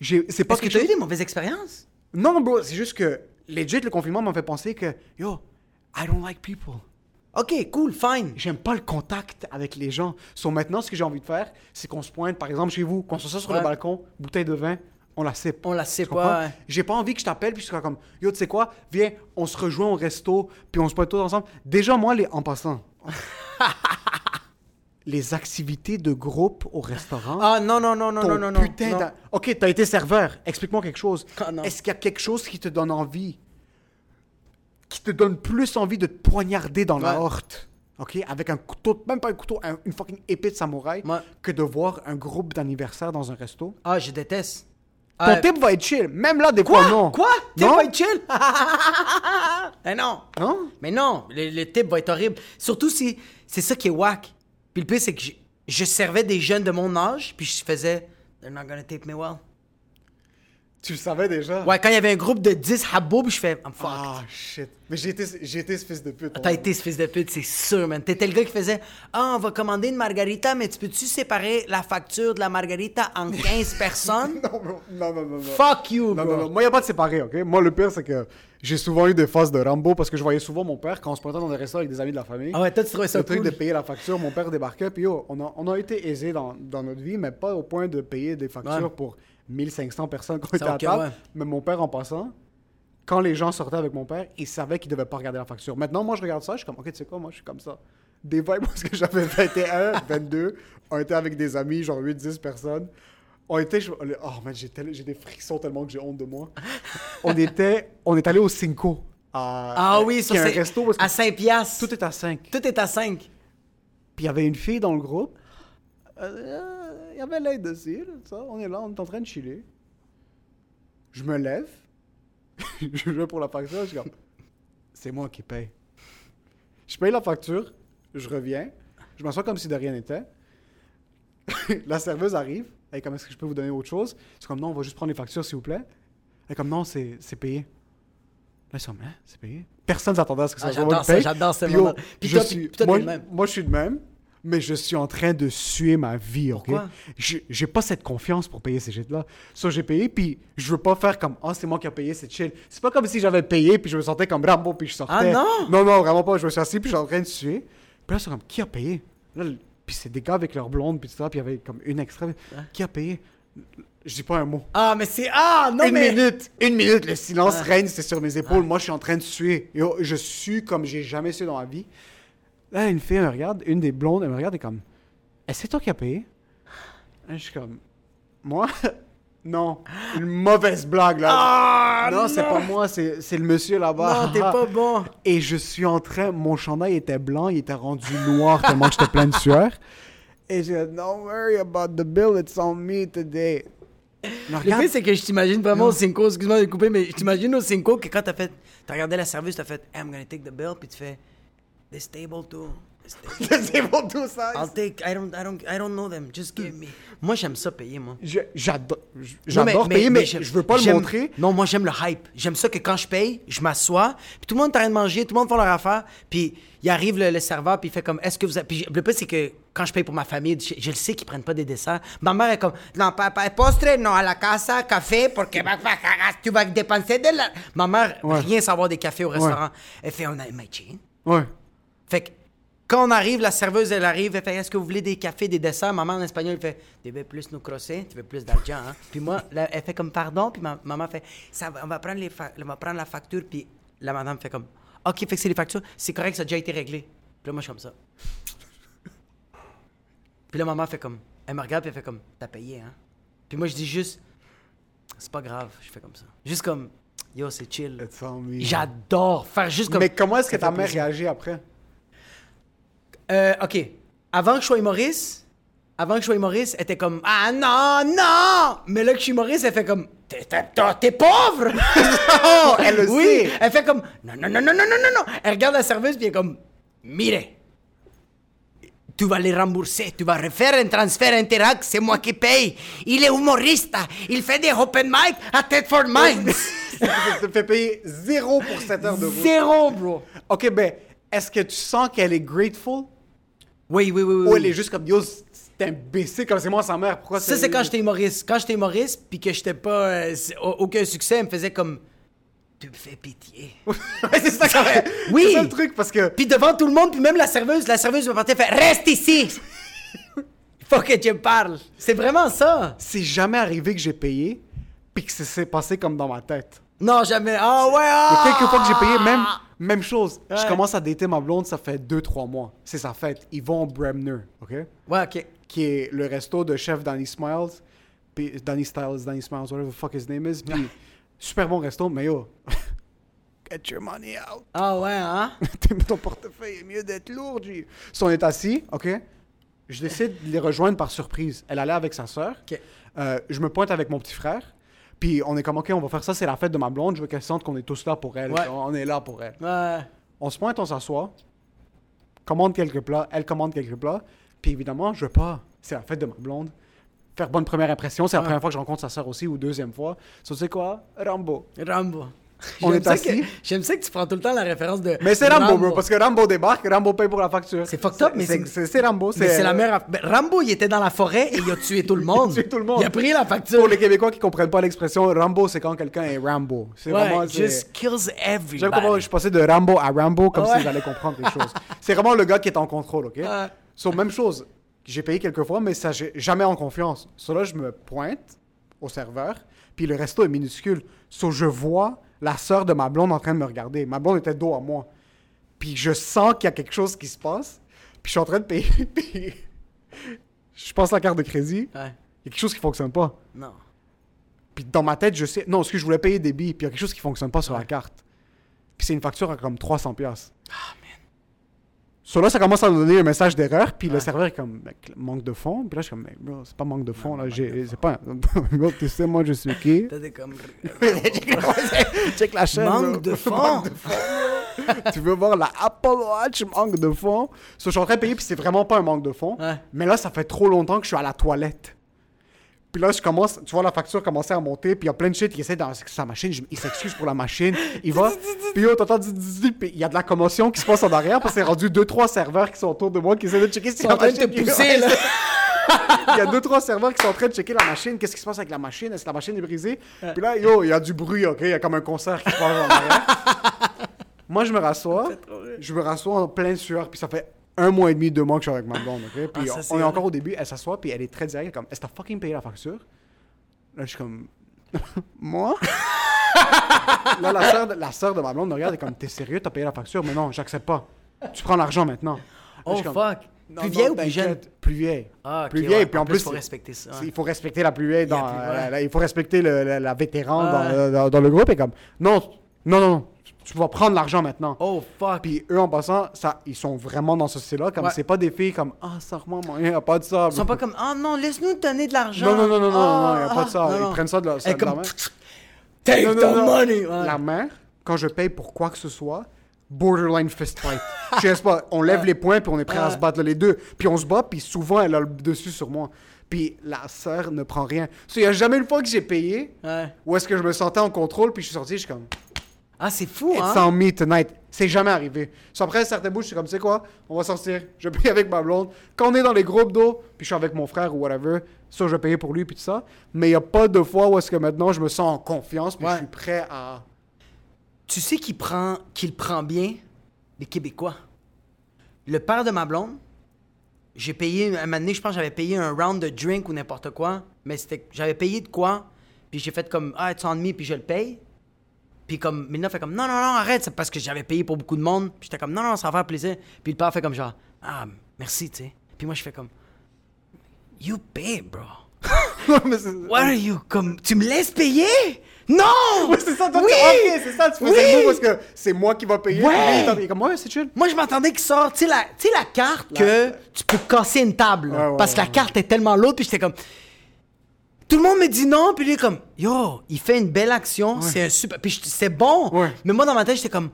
J'ai- C'est pas Est-ce que tu as eu des mauvaises expériences? Non, bro, c'est juste que, legit, le confinement m'a fait penser que, yo, I don't like people. Ok, cool, fine. J'aime pas le contact avec les gens. So maintenant, ce que j'ai envie de faire, c'est qu'on se pointe, par exemple, chez vous, qu'on se soit sur Ouais. le balcon, bouteille de vin, on la sipe. On la sait pas. ouais. J'ai pas envie que je t'appelle puis je serai comme yo tu sais quoi? Viens on se rejoint au resto puis on se pointe tous ensemble. Déjà moi les en passant les activités de groupe au restaurant. Ah non, non, non, non, non, non, non. putain non. Ok t'as été serveur explique-moi quelque chose. Ah. Est-ce qu'il y a quelque chose qui te donne envie? Qui te donne plus envie de te poignarder dans la horte? Ok avec un couteau même pas un couteau un- une fucking épée de samouraï Ouais. que de voir un groupe d'anniversaire dans un resto? Ah, je déteste. Ton type va être chill même là des Quoi? fois non. Quoi? Type Non? va être chill? Eh non. Hein? Mais non, le, le type va être horrible. Surtout si c'est ça qui est whack. Puis le pire, c'est que je, je servais des jeunes de mon âge, puis je faisais They're not gonna take me well. Tu le savais déjà? Ouais, quand il y avait un groupe de 10 habbo, puis je fais I'm fucked. Ah, shit. Mais j'ai été, j'ai été ce fils de pute. T'as été ce fils de pute, c'est sûr, man. T'étais le gars qui faisait Ah, on va commander une margarita, mais tu peux-tu séparer la facture de la margarita en 15 personnes? Non, non, non, non. non. Fuck you, Non, bro. non, non. Moi, il a pas de séparer, OK? Moi, le pire, c'est que j'ai souvent eu des phases de Rambo parce que je voyais souvent mon père quand on se pointait dans des restaurants avec des amis de la famille. Ah ouais, toi, tu trouvais ça le truc de payer la facture, mon père débarquait, puis yo, on a, on a été aisés dans, dans notre vie, mais pas au point de payer des factures Ouais. pour 1500 personnes qui ont été à table. ouais. Mais mon père, en passant, quand les gens sortaient avec mon père, ils savaient qu'ils devaient pas regarder la facture. Maintenant, moi, je regarde ça, je suis comme, OK, tu sais quoi, moi, je suis comme ça. Des vibes parce que j'avais 21, 22, on était avec des amis, genre 8-10 personnes. On était, je- oh man, j'ai tel- des frictions tellement que j'ai honte de moi. On était, on est allé au Cinco. à- Ah oui, sur un resto parce à Saint-Piastre. tout est à 5. Tout est à 5. Puis il y avait une fille dans le groupe. Euh, Il y avait l'aide dessus. On est là, on est en train de chiller. Je me lève. je vais pour la facture. Je suis comme, c'est moi qui paye. Je paye la facture. Je reviens. Je m'assois comme si de rien n'était. la serveuse arrive. Elle est comme, est-ce que je peux vous donner autre chose? C'est comme, non, on va juste prendre les factures, s'il vous plaît. Elle est comme, non, c'est c'est payé. Là, ils sont, hein, c'est payé? Personne s'attendait à ce que ça Ah, soit j'adore ça, j'adore ce moment. Puis je suis- toi, moi, moi, je suis de même, mais je suis en train de suer ma vie, ok? J'ai pas cette confiance pour payer ces shit-là. Ça, j'ai payé, puis je veux pas faire comme, ah, c'est moi qui ai payé, c'est chill. C'est pas comme si j'avais payé, puis je me sentais comme Rambo, puis je sortais. Ah, non? Non, non, vraiment pas. Je me suis assis, puis je suis en train de suer. Puis là, c'est comme, qui a payé? Là, puis c'est des gars avec leur blonde, puis tout ça, puis il y avait comme une extra. Qui a payé? Je dis pas un mot. Ah, mais c'est. Ah, non, une mais. minute, une minute, le silence règne, c'est sur mes épaules. Moi, je suis en train de suer. Yo, je sue comme j'ai jamais sué dans ma vie. Là, une fille me regarde, une des blondes, elle me regarde et comme, est-ce que c'est toi qui as payé? Je suis comme, moi? non. Une mauvaise blague, là. Ah, non, c'est pas moi, c'est le monsieur là-bas. Non, t'es pas bon. Et je suis en train, mon chandail était blanc, il était rendu noir tellement que j'étais plein de sueur. Et j'ai dit, don't worry about the bill, it's on me today. Le pire, c'est que je t'imagine vraiment au Cinco, excuse-moi de couper, mais je t'imagine au Cinco que quand t'as fait. T'as regardé la service, t'as fait I'm gonna take the bill, puis tu fais This table too. This table. c'est bon tout ça. I'll take. I don't, I don't, I don't know them. Just give me. Moi, j'aime ça payer, moi. J'adore j'adore payer, mais, j'aime- je veux pas le montrer. Non, moi, j'aime le hype. J'aime ça que quand je paye, je m'assois, puis tout le monde est en train de manger, tout le monde fait leur affaire, puis il arrive le, le serveur, puis il fait comme Est-ce que vous. avez... Puis le pire, c'est que quand je paye pour ma famille, je, je le sais qu'ils prennent pas des desserts. Ma mère est comme Non, papa, postre, non, à la casa, café, va- va- tu vas dépenser de la. Ma mère, Ouais. rien savoir des cafés au restaurant. Elle fait On a. Ouais. Fait que Quand on arrive, la serveuse, elle arrive, elle fait Est-ce que vous voulez des cafés, des desserts? Maman en espagnol, elle fait Tu veux plus nous crosser Tu veux plus d'argent, hein? Puis moi, là, elle fait comme Pardon, puis ma maman fait Ça, va, on va prendre, les on va prendre la facture, puis la madame fait comme Ok, fait que c'est les factures, c'est correct, ça a déjà été réglé. Puis là, moi, je suis comme ça. Puis la maman fait comme Elle me regarde, puis elle fait comme T'as payé, hein? Puis moi, je dis juste C'est pas grave, je fais comme ça. Juste comme Yo, c'est chill. J'adore faire juste comme. Mais comment est-ce que ta mère réagit après? Euh, ok. Avant que je sois humoriste, avant que je sois humoriste, elle était comme Ah non, non! Mais là que je suis humoriste, elle fait comme T'es, t'es- t'es- pauvre! Non, elle le oui. Elle fait comme Non, non, non, non, non, non, non, non! Elle regarde la serveuse puis elle est comme Mire! Tu vas les rembourser, tu vas refaire un transfert Interact, c'est moi qui paye. Il est humoriste, il fait des open mic à Tedford Mines. Ça te fait payer zéro pour 7 heures de route. Zéro, bro. Ok, ben, est-ce que tu sens qu'elle est grateful? Oui, oui, oui, oui. ou elle est juste comme yo, c'est imbécile comme c'est moi sa mère Pourquoi Ça, c'est quand j'étais humoriste. Quand j'étais humoriste, puis que j'étais pas. euh, aucun succès, elle me faisait comme. Tu me fais pitié. C'est ça quand même. Oui. C'est ça le truc parce que. puis devant tout le monde, puis même la serveuse, la serveuse me partait faire Reste ici! Il faut que tu parles. C'est vraiment ça. C'est jamais arrivé que j'ai payé puis que ça s'est passé comme dans ma tête. Non, jamais. Ah ouais, ah! a quelques fois que j'ai payé, même, même chose. Je commence à dater ma blonde, ça fait 2-3 mois. C'est sa fête. Ils vont au Bremner, OK? Ouais, ok. Qui est le resto de chef Danny Smiles. Puis Danny Styles, Danny Smiles, whatever the fuck his name is. Puis super bon resto, mais yo, get your money out. Ah ouais, hein? Ton portefeuille est mieux d'être lourd, G. Si on est assis, OK? Je décide de les rejoindre par surprise. Elle allait avec sa sœur. Ok. Euh, je me pointe avec mon petit frère. Puis on est comme, OK, on va faire ça, c'est la fête de ma blonde. Je veux qu'elle sente qu'on est tous là pour elle. Ouais. On est là pour elle. Ouais. On se pointe, on s'assoit. Commande quelques plats. Elle commande quelques plats. Puis évidemment, je veux pas. C'est la fête de ma blonde. Faire bonne première impression. C'est la Ouais. première fois que je rencontre sa sœur aussi, ou deuxième fois. So, tu sais quoi? Rambo. Rambo. On J'aime est ça assis. que- J'aime ça que tu prends tout le temps la référence de. Mais c'est Rambo, bro, parce que Rambo débarque, Rambo paye pour la facture. C'est fucked up, mais c'est- Rambo. Mais c'est la meilleure. aff- Ben, Rambo, il était dans la forêt et il a tué tout le monde. tué tout le monde. Il a pris la facture. Pour les Québécois qui comprennent pas l'expression, Rambo, c'est quand quelqu'un est Rambo. C'est vraiment. Ouais, c'est- just kills everybody. J'aime comment je passais de Rambo à Rambo comme Ouais. si j'allais comprendre quelque chose. C'est vraiment le gars qui est en contrôle, ok? Ouais. So, même chose. J'ai payé quelques fois, mais ça, jamais en confiance. So là, je me pointe au serveur, puis le resto est minuscule. So, je vois la sœur de ma blonde en train de me regarder. Ma blonde était dos à moi. Puis je sens qu'il y a quelque chose qui se passe. Puis je suis en train de payer. puis je passe la carte de crédit. Il y a quelque chose qui fonctionne pas. Non. Puis dans ma tête, je sais. Non, parce que je voulais payer des billes, puis il y a quelque chose qui fonctionne pas sur la carte. Puis c'est une facture à comme 300$. piastres. Ah, So là, ça commence à nous donner un message d'erreur, puis le serveur est comme, Mec, manque de fond. Puis là, je suis comme, Mec, bro, c'est pas manque de fond, là. j'ai- C'est pas. Bro, tu sais, moi, je suis qui? Comme. Check la chaîne. Manque bro. de fond. Manque de fond. tu veux voir la Apple Watch, manque de fond. So, je suis en train de payer, puis c'est vraiment pas un manque de fond. Ouais. Mais là, ça fait trop longtemps que je suis à la toilette. Puis là, je commence, tu vois la facture commencer à monter, puis il y a plein de shit qui essaie dans sa machine. Je- il s'excuse pour la machine. Il va, puis yo, t'entends, il y a de la commotion qui se passe en arrière, parce que c'est rendu deux, trois serveurs qui sont autour de moi qui essaient de checker si Ils sont la en train de te machine- pousser, là. il y a deux, trois serveurs qui sont en train de checker la machine. Qu'est-ce qui se passe avec la machine? Est-ce que la machine est brisée? Puis là, yo, il y a du bruit, OK? Il y a comme un concert qui se passe en arrière. Moi, je me rassois. Je me rassois en pleine sueur. Puis ça fait un mois et demi, deux mois que je suis avec ma blonde, OK? Puis Ah, ça, on- est encore au début. Elle s'assoit, puis elle est très directe. Comme, est-ce que t'as fucking payé la facture? Là, je suis comme, moi? là, la sœur, de, la de ma blonde me regarde et comme, t'es sérieux? T'as payé la facture? Mais non, j'accepte pas. Tu prends l'argent maintenant. Là, Oh comme, fuck. non, plus non, vieille ou plus jeune? Plus vieille. Ah, plus ouais. vieille. Puis en, plus, il faut respecter ça. il faut respecter la plus vieille. Il Dans, plus- euh, ouais. il faut respecter le- la, la vétéran dans, Ouais. euh, dans, dans le groupe. Et comme, non, non, non, non, tu vas prendre l'argent maintenant. Oh fuck. Puis eux, en passant, ça, ils sont vraiment dans ce style-là. Comme Ouais. c'est pas des filles comme, ah, sors-moi, moi, il n'y a pas de ça. Ils sont pas comme oh non, laisse-nous te donner de l'argent. Non, non, non, non, non, Ah, non, il n'y a pas de ça. ah, non, Ils prennent ça de la, ça de la comme, main. Take Non, the money. Ouais. La main, quand je paye pour quoi que ce soit, borderline fist fight. Je sais pas, on lève les poings puis on est prêt à Ouais. se battre les deux. Puis on se bat, puis souvent elle a le dessus sur moi. Puis la sœur ne prend rien. Il n'y a jamais une fois que j'ai payé Ouais. où est-ce que je me sentais en contrôle, puis je suis sorti, je suis comme, Ah, c'est fou, It's hein? on me tonight. C'est jamais arrivé. So, après, certains bouts, je suis comme, tu sais quoi, on va sortir. Je paye avec ma blonde. Quand on est dans les groupes d'eau, puis je suis avec mon frère ou whatever, ça, je vais payer pour lui, puis tout ça. Mais il n'y a pas de fois où est-ce que maintenant, je me sens en confiance, puis Ouais. je suis prêt à... Tu sais qu'il prend, qu'il prend bien les Québécois. le père de ma blonde, j'ai payé, un moment donné, je pense que j'avais payé un round de drink ou n'importe quoi, mais c'était, j'avais payé de quoi, puis j'ai fait comme, ah, it's on me, puis je le paye. Puis comme, Milna fait comme, non, non, non, arrête, c'est parce que j'avais payé pour beaucoup de monde. Puis j'étais comme, non, non, ça va faire plaisir. Puis le père fait comme genre, ah, merci, tu sais. Puis moi, je fais comme, you pay, bro. What are you, comme, tu me laisses payer? Non! Ouais, c'est ça, toi, oui! tu- c'est ça, tu faisais Oui! le mot parce que c'est moi qui va payer. Ouais! il est comme, ouais, c'est chill. Moi, je m'attendais qu'il sorte, tu sais, la, la carte que tu peux casser une table. là, Ouais, ouais, parce que la carte est tellement lourde, puis j'étais comme. Tout le monde me dit non, puis lui est comme, yo, il fait une belle action, c'est un super. Puis c'est bon. Ouais. Mais moi, dans ma tête, j'étais comme,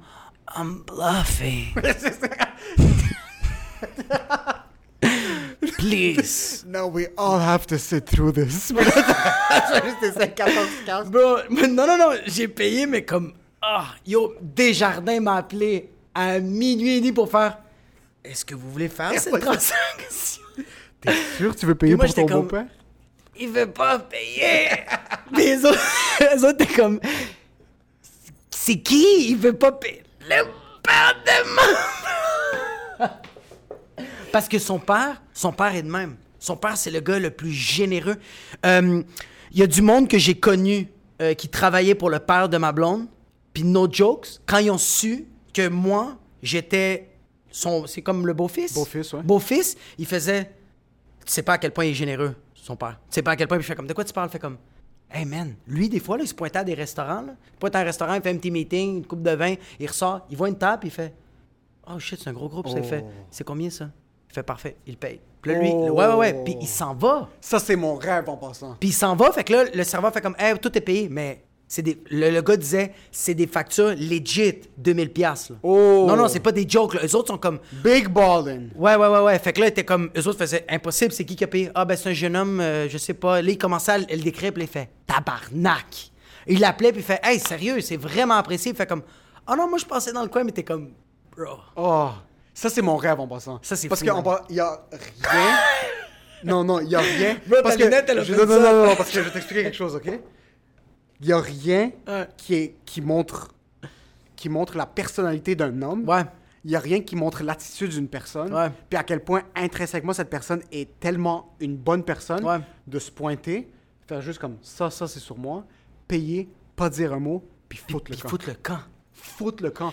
I'm bluffing. Please. No, we all have to sit through this. Mais là, t'as juste tes 14 casques. Bro, non, non, non, j'ai payé, mais comme, ah, yo, Desjardins m'a appelé à minuit et demi pour faire, est-ce que vous voulez faire cette transaction? T'es sûr que tu veux payer moi, pour ton beau-père? Il veut pas payer. Mais les autres, les autres étaient comme, c'est qui? Il veut pas payer. Le père de ma... Parce que son père, son père est de même. Son père, c'est le gars le plus généreux. Euh, Il y a du monde que j'ai connu euh, qui travaillait pour le père de ma blonde. Puis no jokes, quand ils ont su que moi, j'étais son... C'est comme le beau-fils? Beau-fils, ouais. Beau-fils, il faisait tu sais pas à quel point il est généreux, son père. Tu sais pas à quel point il fait comme, de quoi tu parles? Il fait comme, hey man, lui, des fois, là, il se pointait à des restaurants, là. Il pointe à un restaurant, il fait un petit meeting, une coupe de vin, il ressort, il voit une table, il fait, oh shit, c'est un gros groupe, ça. Il fait, Oh. c'est combien ça? Il fait, parfait, il paye. Puis là, lui, Oh. ouais, ouais, ouais, puis il s'en va. Ça, c'est mon rêve en passant. Puis il s'en va, fait que là, le serveur fait comme, hey, tout est payé, mais c'est des, le, le gars disait, c'est des factures legit, 2000 pièces Oh. Non, non, c'est pas des jokes, là. Eux autres sont comme, Big ballin'. Ouais, ouais, ouais, ouais. Fait que là, était comme. Eux autres faisaient impossible, c'est qui qui a payé? Ah, ben, c'est un jeune homme, euh, je sais pas. Là, il commençait à le décrire, puis il fait tabarnak. Il l'appelait, puis il fait Hey, sérieux, c'est vraiment apprécié. Il fait comme Ah non, moi, je passais dans le coin, mais t'es comme Bro. Oh, ça, c'est mon rêve en passant. Ça, c'est Parce qu'il man. y a rien. non, non, il y a rien. Bro, parce ta lunette, elle a je- non, non, non, non, parce que je vais t'expliquer quelque chose, ok? Il y a rien Ouais. qui, est, qui, montre, qui montre la personnalité d'un homme. Ouais. Il y a rien qui montre l'attitude d'une personne. Puis à quel point intrinsèquement cette personne est tellement une bonne personne de se pointer, faire juste comme ça, ça c'est sur moi, payer, pas dire un mot, puis foutre le camp. foutre le camp. Foutre le camp.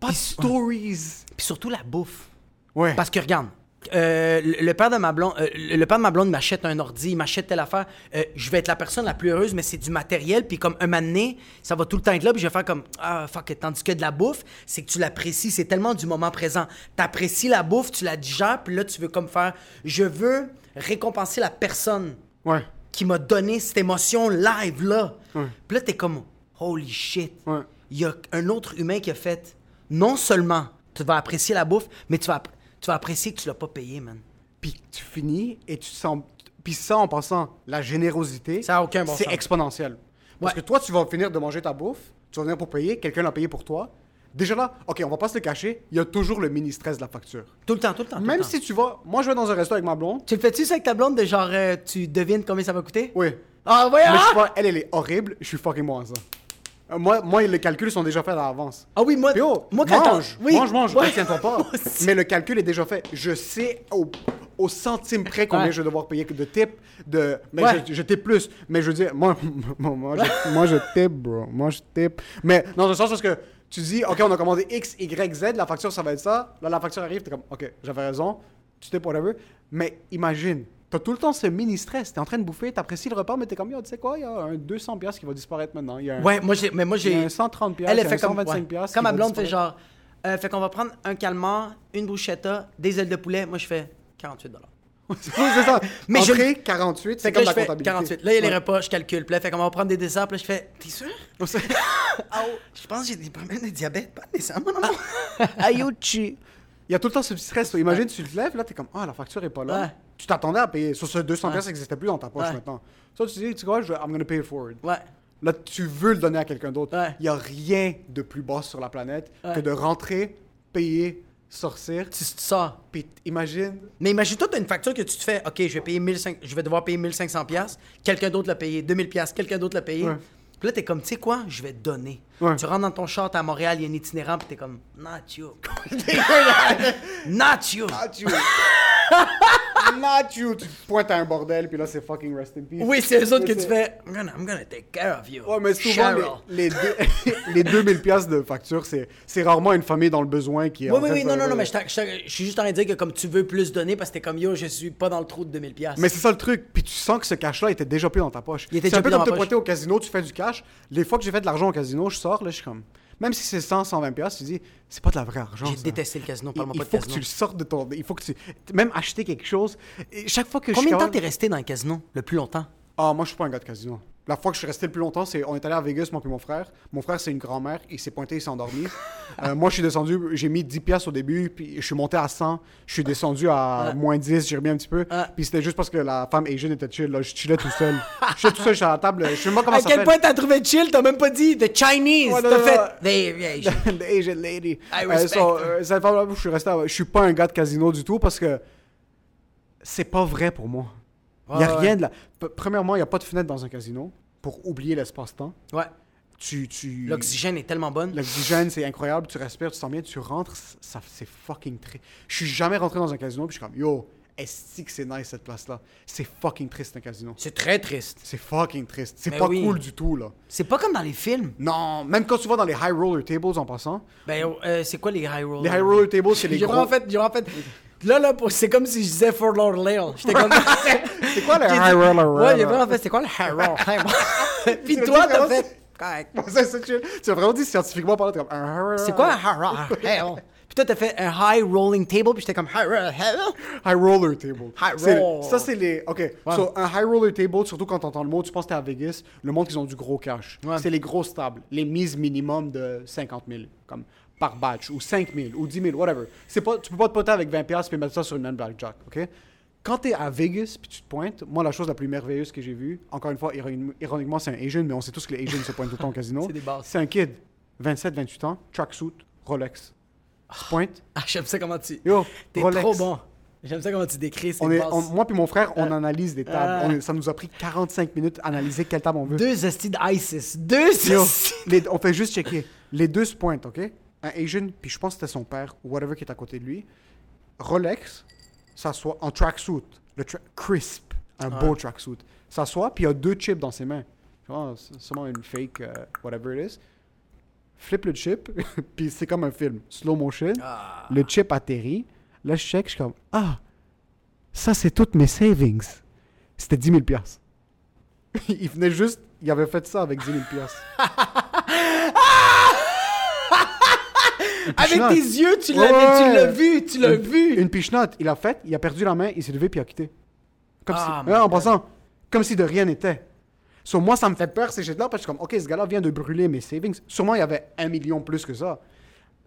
Pas de stories. Puis surtout la bouffe. Ouais. Parce que regarde, euh, le père de ma blonde, euh, le père de ma blonde m'achète un ordi, il m'achète telle affaire. euh, je vais être la personne la plus heureuse, mais c'est du matériel. Puis comme un moment donné, ça va tout le temps être là, puis je vais faire comme ah fuck it. Tandis que de la bouffe, c'est que tu l'apprécies, c'est tellement du moment présent. T'apprécies la bouffe, tu la digères, puis là tu veux comme faire, je veux récompenser la personne Ouais. qui m'a donné cette émotion live là. Ouais. Puis là t'es comme holy shit. Ouais. Il y a un autre humain qui a fait non seulement tu vas apprécier la bouffe, mais tu vas, tu vas apprécier que tu l'as pas payé, man. Puis tu finis et tu sens. Puis ça, en passant, la générosité, Ça a aucun bon c'est sens. exponentiel. Parce Ouais. que toi, tu vas finir de manger ta bouffe, tu vas venir pour payer, quelqu'un l'a payé pour toi. Déjà là, ok, on va pas se le cacher, il y a toujours le mini stress de la facture. Tout le temps, tout le temps. tout le Même temps. si tu vas. Moi, je vais dans un resto avec ma blonde. Tu le fais-tu ça avec ta blonde de genre, euh, tu devines combien ça va coûter? Oui. Ah, ouais, Mais je suis pas- elle, elle est horrible, je suis fucking moi ça. Euh, Moi, moi, les calculs sont déjà faits à l'avance. Ah oui, moi, Puis oh, moi quand mange, oui. mange, mange, Ouais. tiens-toi pas. Mais le calcul est déjà fait. Je sais au, au centime près combien Ouais. je vais devoir payer de tip, de... Mais Ouais. je, je tip plus. Mais je veux dire, moi, moi, moi, je, moi, je tip, bro. Moi, je tip. Mais dans le sens parce que tu dis, OK, on a commandé X, Y, Z, la facture, ça va être ça. Là, la facture arrive, t'es comme, OK, j'avais raison, tu tip, whatever. Mais imagine, t'as tout le temps ce mini-stress. T'es en train de bouffer, t'apprécies le repas, mais t'es comme, Yo, tu sais quoi, il y a un 200$ piastres qui va disparaître maintenant. Il y a un, Ouais, moi j'ai, mais moi il y a j'ai. un 130$, Elle fait un comme 125$. ouais. piastres Quand qui ma blonde fait genre, euh, fait qu'on va prendre un calmar, une bruschetta, des ailes de poulet. Moi je fais 48 dollars. Oui, c'est ça. Mais je- Entrée, 48, Fait c'est que comme là, la je fais comptabilité. 48. Là, il y a les Ouais. repas, je calcule. Puis là, fait qu'on va prendre des desserts. Puis là, je fais, t'es sûr? Ah, oh, je pense que j'ai des problèmes de diabète. Pas de dessert, moi, non. Ayuchi. Il y a tout le temps ce petit stress. toi. Imagine, tu te lèves, là, t'es comme, ah, la facture est pas là. Ouais. Tu t'attendais à payer. Sur ce 200 Ouais. pièces, ça n'existait plus dans ta poche Ouais. maintenant. Ça, tu dis, tu sais quoi, je vais- I'm gonna pay it forward. Ouais. Là, tu veux le donner à quelqu'un d'autre. Ouais. Il y a rien de plus bas sur la planète que de rentrer, payer, sortir. Tu, sors. Puis imagine, Mais imagine-toi, tu as une facture que tu te fais, OK, je vais payer 1500, je vais devoir payer 1500 pièces quelqu'un d'autre l'a payé, 2000 pièces quelqu'un d'autre l'a payé. Puis là, t'es comme, tu sais quoi, je vais te donner. Ouais. Tu rentres dans ton char, t'es à Montréal, il y a un itinérant, puis t'es comme, not you. not you. Not you. Not you. Tu te pointes à un bordel, puis là, c'est fucking rest in peace. Oui, c'est eux autres que tu fais, I'm gonna, I'm gonna take care of you. Ouais, mais souvent, les, les, deux- les 2000 pièces de facture, c'est rarement une famille dans le besoin qui est. Oui, oui, oui, non, non, non, mais je, suis juste en train de dire que comme tu veux plus donner parce que t'es comme yo, je suis pas dans le trou de 2000$. piastres. Mais c'est ça le truc. Puis tu sens que ce cash-là était déjà plus dans ta poche. C'est un peu comme te pointer au casino, tu fais du cash. Les fois que j'ai fait de l'argent au casino, je sors, là, je suis comme. Même si c'est 100, 120 pièces, tu dis, c'est pas de la vraie argent. J'ai détesté le casino, Il, parle-moi il pas de faut que casino. tu le sortes de ton. Il faut que tu. Même acheter quelque chose. Et chaque fois que je Combien de temps t'es resté dans le casino le plus longtemps? Ah, moi, je suis pas un gars de casino. La fois que je suis resté le plus longtemps, c'est on est allé à Vegas, moi et mon frère. Mon frère, c'est une grand-mère. Il s'est pointé, il s'est endormi. Euh, moi, je suis descendu, j'ai mis 10 pièces au début, puis je suis monté à 100. Je suis descendu à Ah. moins 10, j'ai remis un petit peu. Puis c'était juste parce que la femme Asian était chill. Là. Je chillais tout seul. je chillais tout seul, je suis à la table. Je sais pas comment À ça quel point t'as trouvé chill? T'as même pas dit the Chinese. Ouais, t'as fait the Asian. The Asian lady. I Euh, respect so, euh, femme-là, je suis resté. à- Je suis pas un gars de casino du tout parce que c'est pas vrai pour moi. Il y a rien de la. P- Premièrement, il y a pas de fenêtre dans un casino pour oublier l'espace-temps. Ouais. Tu, tu... L'oxygène est tellement bonne. L'oxygène, c'est incroyable. Tu respires, tu sens bien, tu rentres, ça, c'est fucking très. Je suis jamais rentré dans un casino, puis je suis comme, yo, est-ce que c'est nice cette place-là? C'est fucking triste un casino. C'est très triste. C'est fucking triste. C'est Mais pas oui. cool du tout, là. C'est pas comme dans les films. Non, même quand tu vas dans les high roller tables en passant, Ben, euh, c'est quoi les high rollers? les high roller tables, c'est les gros. vraiment fait, vraiment fait. Là, là, c'est comme si je disais Fort Lauderdale. J'étais comme. C'est quoi J'ai high roller? Ouais, j'ai vraiment fait, c'est quoi le high roller? Puis toi, t'as fait. Correct. Tu as vraiment dit scientifiquement parler comme un high roller. C'est quoi un high roller? Puis toi, t'as fait un high rolling table, puis j'étais comme high roller. High roller table. High roll. Ça, c'est les. OK. So, un high roller table, surtout quand t'entends le mot, tu penses que t'es à Vegas, le monde, ils ont du gros cash. Ouais. C'est les grosses tables. Les mises minimum de 50 000, comme par batch, ou 5 000, ou 10 000, whatever. C'est pas, tu peux pas te poter avec 20 piastres puis mettre ça sur une main blackjack, OK? Quand t'es à Vegas puis tu te pointes, moi, la chose la plus merveilleuse que j'ai vue, encore une fois, ironi- ironiquement, c'est un Asian, mais on sait tous que les Asians se pointent tout le temps au casino. C'est des bases. C'est un kid, 27, 28 ans, tracksuit, Rolex. Se pointe. Ah, j'aime ça comment tu. Yo, T'es Rolex. trop bon. J'aime ça comment tu décris ces On est, bases. on- moi puis mon frère, on analyse des tables. Ah. On est- ça nous a pris 45 minutes à analyser quelle table on veut. Deux hosties d'ISIS. Deux on fait juste checker. Les deux se pointent, OK? Un Asian, puis je pense que c'était son père, ou whatever qui est à côté de lui. Rolex, s'assoit en tracksuit. Le tra- crisp, un beau tracksuit. S'assoit, puis il a deux chips dans ses mains. Pense, c'est sûrement une fake, euh, whatever it is. Flip le chip, puis c'est comme un film. Slow motion. Ah. Le chip atterrit. Là, je check, je suis comme, ah, ça, c'est toutes mes savings. C'était 10 000 piastres. il venait juste, il avait fait ça avec 10 000 piastres. Avec tes yeux, tu Ouais, l'as vu, tu l'as vu. Une pichenote. Il a fait, il a perdu la main, il s'est levé puis il a quitté. Comme Ah, si, my Ouais, en passant, comme si de rien n'était. Sur moi, ça me fait peur ces shit-là parce que je suis comme, ok, ce gars-là vient de brûler mes savings. Sûrement, il y avait un million plus que ça.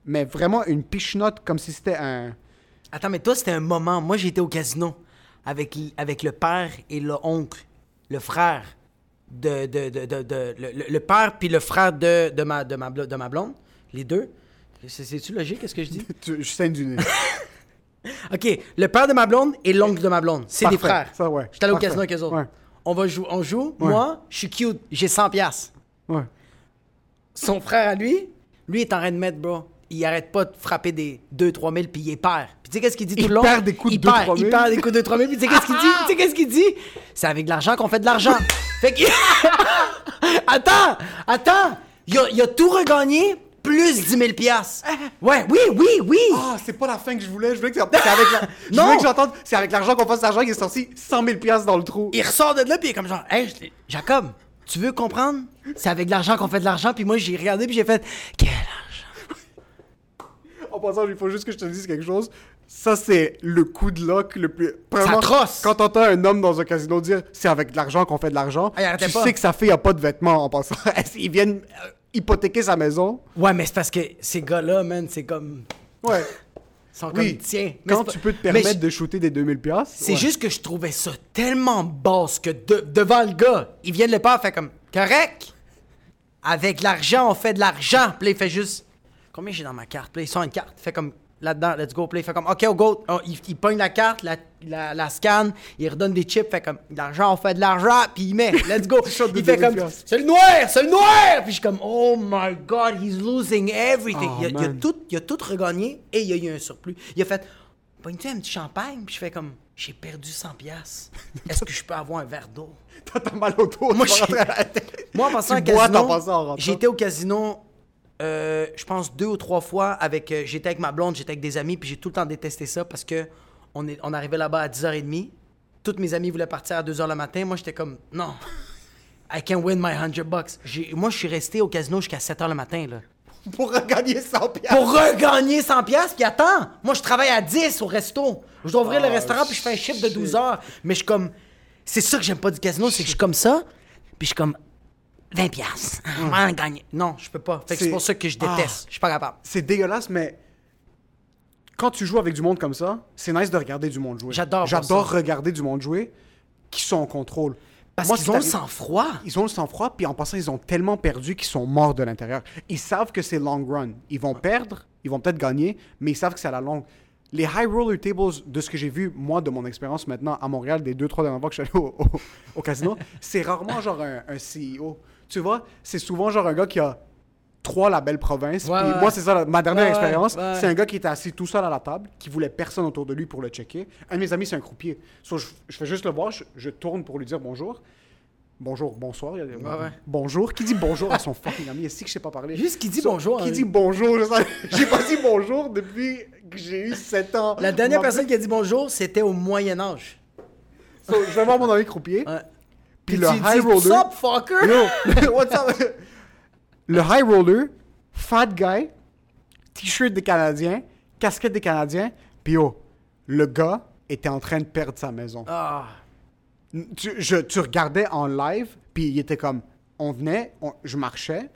Mais vraiment, une pichenote comme si c'était un. Attends, mais toi, c'était un moment. Moi, j'étais au casino avec, le père et le oncle, le frère de. de, de, de, de- le, père puis le frère de, de, ma, de, ma, blo- de ma blonde, les deux. C'est- C'est-tu logique, qu'est-ce que je dis? Je saigne du nez. OK, le père de ma blonde et l'oncle de ma blonde. C'est des frères. Ça, ouais. J'étais allé au casino avec eux autres. Ouais. On, va jou- on joue. Ouais. Moi, je suis cute. J'ai 100 piastres. Ouais. Son frère à lui, lui est en train de mettre, bro. Il arrête pas de frapper des 2-3 000 puis il est perd. Puis tu sais qu'est-ce qu'il dit tout Il le long? perd des coups de il 2 perd, 3 000. Il perd des coups de 3 000 puis tu sais qu'est-ce qu'il dit? Tu sais qu'est-ce qu'il dit? C'est avec de l'argent qu'on fait de l'argent. fait que... attends! Attends! Il a, il a tout regagné plus 10 000 piastres. Ouais, oui, oui, oui! Ah, c'est pas la fin que je voulais. Je voulais que c'est c'est avec la... je Non. voulais que j'entende. C'est avec l'argent qu'on fasse l'argent qui est sorti 100 000 piastres dans le trou. Il ressort de là puis il est comme genre, hey, je- Jacob, tu veux comprendre? C'est avec de l'argent qu'on fait de l'argent puis moi j'ai regardé puis j'ai fait, quel argent? En passant, il faut juste que je te dise quelque chose. Ça, c'est le coup de lock le plus. Premièrement, atroce. Quand t'entends un homme dans un casino dire c'est avec de l'argent qu'on fait de l'argent, Ah, il arrêtait tu pas. sais que sa fille a pas de vêtements en passant. Ils viennent euh, hypothéquer sa maison. Ouais, mais c'est parce que ces gars-là, man, c'est comme. Ouais. Sont Oui. comme, tiens. Quand tu peux te permettre je- de shooter des 2000 piastres. C'est ouais. juste que je trouvais ça tellement basse que de- devant le gars, il vient de le pas, fait comme, correct? Avec l'argent, on fait de l'argent. Puis il fait juste, combien j'ai dans ma carte? Puis il sort une carte. Il fait comme, là-dedans, let's go play. Fait comme, OK, on go. Oh, il, il pogne la carte, la, la, la scanne, il redonne des chips, fait comme, l'argent, on fait de l'argent, puis il met, let's go. Il fait 2000 comme, c'est le noir, c'est le noir! Puis je suis comme, oh my god, he's losing everything. Oh, il, a, il a man. tout, il a tout regagné et il y a eu un surplus. Il a fait, pogne-tu un petit champagne? Puis je fais comme, j'ai perdu 100 piastres. Est-ce que je peux avoir un verre d'eau? T'as mal au dos. Moi, tu vas je- rentrer à la tête. Moi, en passant Tu au bois, casino, été au casino, euh, je pense, deux ou trois fois. avec. euh, j'étais avec ma blonde, j'étais avec des amis, puis j'ai tout le temps détesté ça parce que on, est, on arrivait là-bas à 10h30. Toutes mes amis voulaient partir à 2h le matin. Moi, j'étais comme, non, I can win my 100 bucks. Moi, je suis resté au casino jusqu'à 7h le matin, là. Pour regagner 100 piastres. Pour regagner 100 pièces puis attends, moi je travaille à 10 au resto. Je dois ouvrir le Oh, restaurant puis je fais un chiffre de shit. 12 heures. Mais je suis comme c'est ça que j'aime pas du casino, c'est que je suis comme ça, puis je suis comme 20 pièces. gagner. Non, je peux pas. Fait que c'est C'est- pour ça que je Ah. déteste. Je suis pas capable. C'est dégueulasse, mais quand tu joues avec du monde comme ça, c'est nice de regarder du monde jouer. J'adore J'adore regarder du monde jouer qui sont en contrôle. Parce Moi, qu'ils ont le sang-froid. Ils ont le sang-froid, puis en passant, ils ont tellement perdu qu'ils sont morts de l'intérieur. Ils savent que c'est long run. Ils vont perdre, ils vont peut-être gagner, mais ils savent que c'est à la longue. Les high roller tables, de ce que j'ai vu, moi, de mon expérience maintenant à Montréal, des deux, trois dernières fois que je suis allé au, au- au casino, c'est rarement genre un, un CEO. Tu vois, c'est souvent genre un gars qui a trois la belle province. Ouais, puis ouais. moi, c'est ça, ma dernière Ouais, expérience. C'est un gars qui était assis tout seul à la table, qui voulait personne autour de lui pour le checker. Un de mes amis, c'est un croupier. So, je, je fais juste le voir, je, je tourne pour lui dire bonjour. Bonjour, bonsoir. Bonjour. Qui dit bonjour à son fucking ami? Est-ce que je sais pas parler? Juste qui dit So, bonjour, Qui hein. dit bonjour J'ai pas dit bonjour depuis que j'ai eu 7 ans. La dernière Ma- personne qui a dit bonjour, c'était au Moyen Âge. So, je vais voir mon ami croupier. Puis Puis le high dis, What's roller. up, fucker? Yo, what's up? Le high roller, fat guy, t-shirt des Canadiens, casquette des Canadiens, puis yo, le gars était en train de perdre sa maison. Ah. Tu, je, tu regardais en live, puis il était comme, on venait, on- je marchais,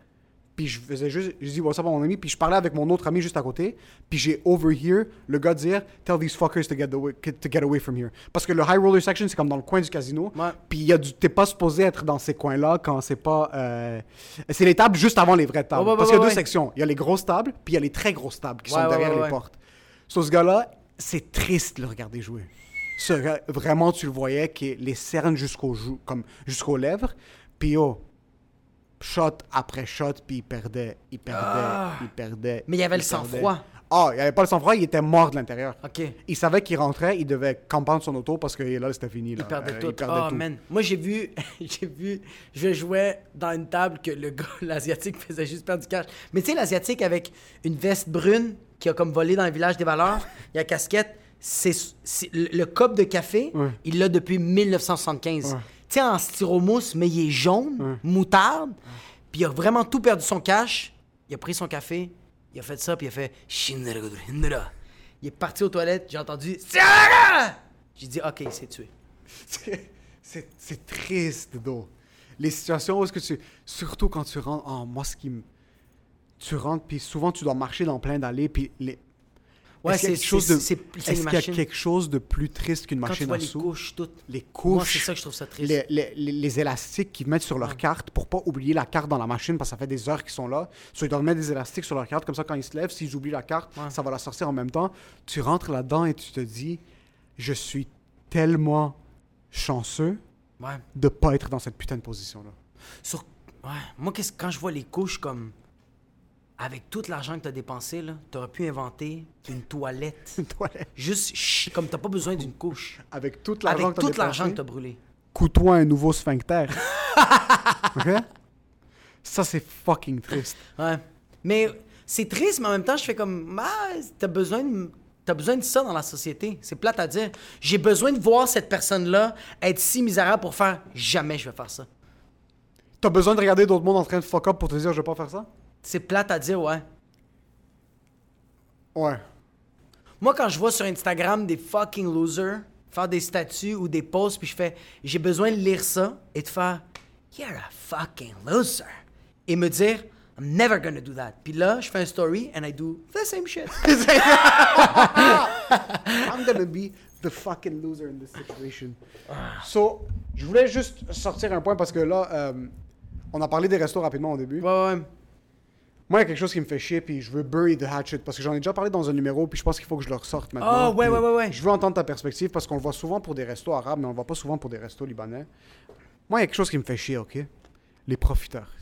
puis je faisais juste, je dis what's up à mon ami, puis je parlais avec mon autre ami juste à côté, puis j'ai overhear le gars dire, tell these fuckers to get, the way- to get away from here. Parce que le high roller section, c'est comme dans le coin du casino, puis t'es pas supposé être dans ces coins-là quand c'est pas, euh, c'est les tables juste avant les vraies tables. Ouais, ouais, Parce qu'il y a deux sections, il y a les grosses tables, puis il y a les très grosses tables qui sont derrière les portes. Sur ce gars-là, c'est triste de le regarder jouer. Ce vraiment, tu le voyais, qui les cernes jusqu'aux jusqu'aux lèvres. Puis oh, shot après shot, puis il perdait, il perdait, Ah. il perdait. Mais il y avait il le perdait. sang-froid. Ah, il avait pas le sang-froid, il était mort de l'intérieur. OK. Il savait qu'il rentrait, il devait campendre son auto parce que là, c'était fini. Là. Il perdait Euh, tout. perdait oh, tout. man. Moi, j'ai vu, j'ai vu, je jouais dans une table que le gars, l'Asiatique, faisait juste perdre du cash. Mais tu sais, l'Asiatique avec une veste brune qui a comme volé dans le village des valeurs, il y a casquette, c'est, c'est- le, le cop de café, Ouais. il l'a depuis 1975. Ouais. Sais, en styromousse, mais il est jaune, moutarde, puis il a vraiment tout perdu son cash. Il a pris son café, il a fait ça, puis il a fait. Il est parti aux toilettes, j'ai entendu! J'ai dit, OK, il s'est tué. C'est- triste, Do. Les situations où est-ce que tu... Surtout quand tu rentres... Oh, moi, ce qui me... Tu rentres, puis souvent, tu dois marcher dans plein d'allées, puis les... Ouais, Est-ce qu'il y a c'est- Est-ce qu'il y a quelque chose de plus triste qu'une Quand tu machine vois à les couches toutes. Les Moi, couches. c'est ça que je trouve ça triste. les, les- les- les élastiques qu'ils mettent sur leur carte pour pas oublier la carte dans la machine parce que ça fait des heures qu'ils sont là. Ils doivent mettre des élastiques sur leur carte, comme ça quand ils se lèvent, s'ils oublient la carte, Ouais. ça va la sortir en même temps. Tu rentres là-dedans et tu te dis, je suis tellement chanceux Ouais. de pas être dans cette putain de position-là. Sur... ouais. Moi, quand je vois les couches comme. Avec tout l'argent que t'as dépensé, là, t'aurais pu inventer une toilette. Une toilette. Juste ch- comme t'as pas besoin d'une couche. Avec tout l'argent que tout l'argent que brûlé. couds-toi un nouveau sphincter. OK? Ça, c'est fucking triste. Ouais. Mais c'est triste, mais en même temps, je fais comme. Ah, t'as besoin de. T'as besoin de ça dans la société. C'est plate à dire. J'ai besoin de voir cette personne-là être si misérable pour faire jamais je vais faire ça. T'as besoin de regarder d'autres mondes en train de fuck up pour te dire, je vais pas faire ça? C'est plate à dire, ouais. Ouais. Moi, quand je vois sur Instagram des fucking losers faire des statuts ou des posts, puis je fais, j'ai besoin de lire ça et de faire, you're a fucking loser. Et me dire, I'm never gonna do that. Puis là, je fais un story and I do the same shit. I'm gonna be the fucking loser in this situation. So, je voulais juste sortir un point parce que là, euh, on a parlé des restos rapidement au début. ouais, ouais. Moi, il y a quelque chose qui me fait chier, puis je veux bury the hatchet, parce que j'en ai déjà parlé dans un numéro, puis je pense qu'il faut que je le ressorte maintenant. Oh, ouais, ouais, ouais, ouais. Je veux entendre ta perspective, parce qu'on le voit souvent pour des restos arabes, mais on le voit pas souvent pour des restos libanais. Moi, il y a quelque chose qui me fait chier, OK? Les profiteurs.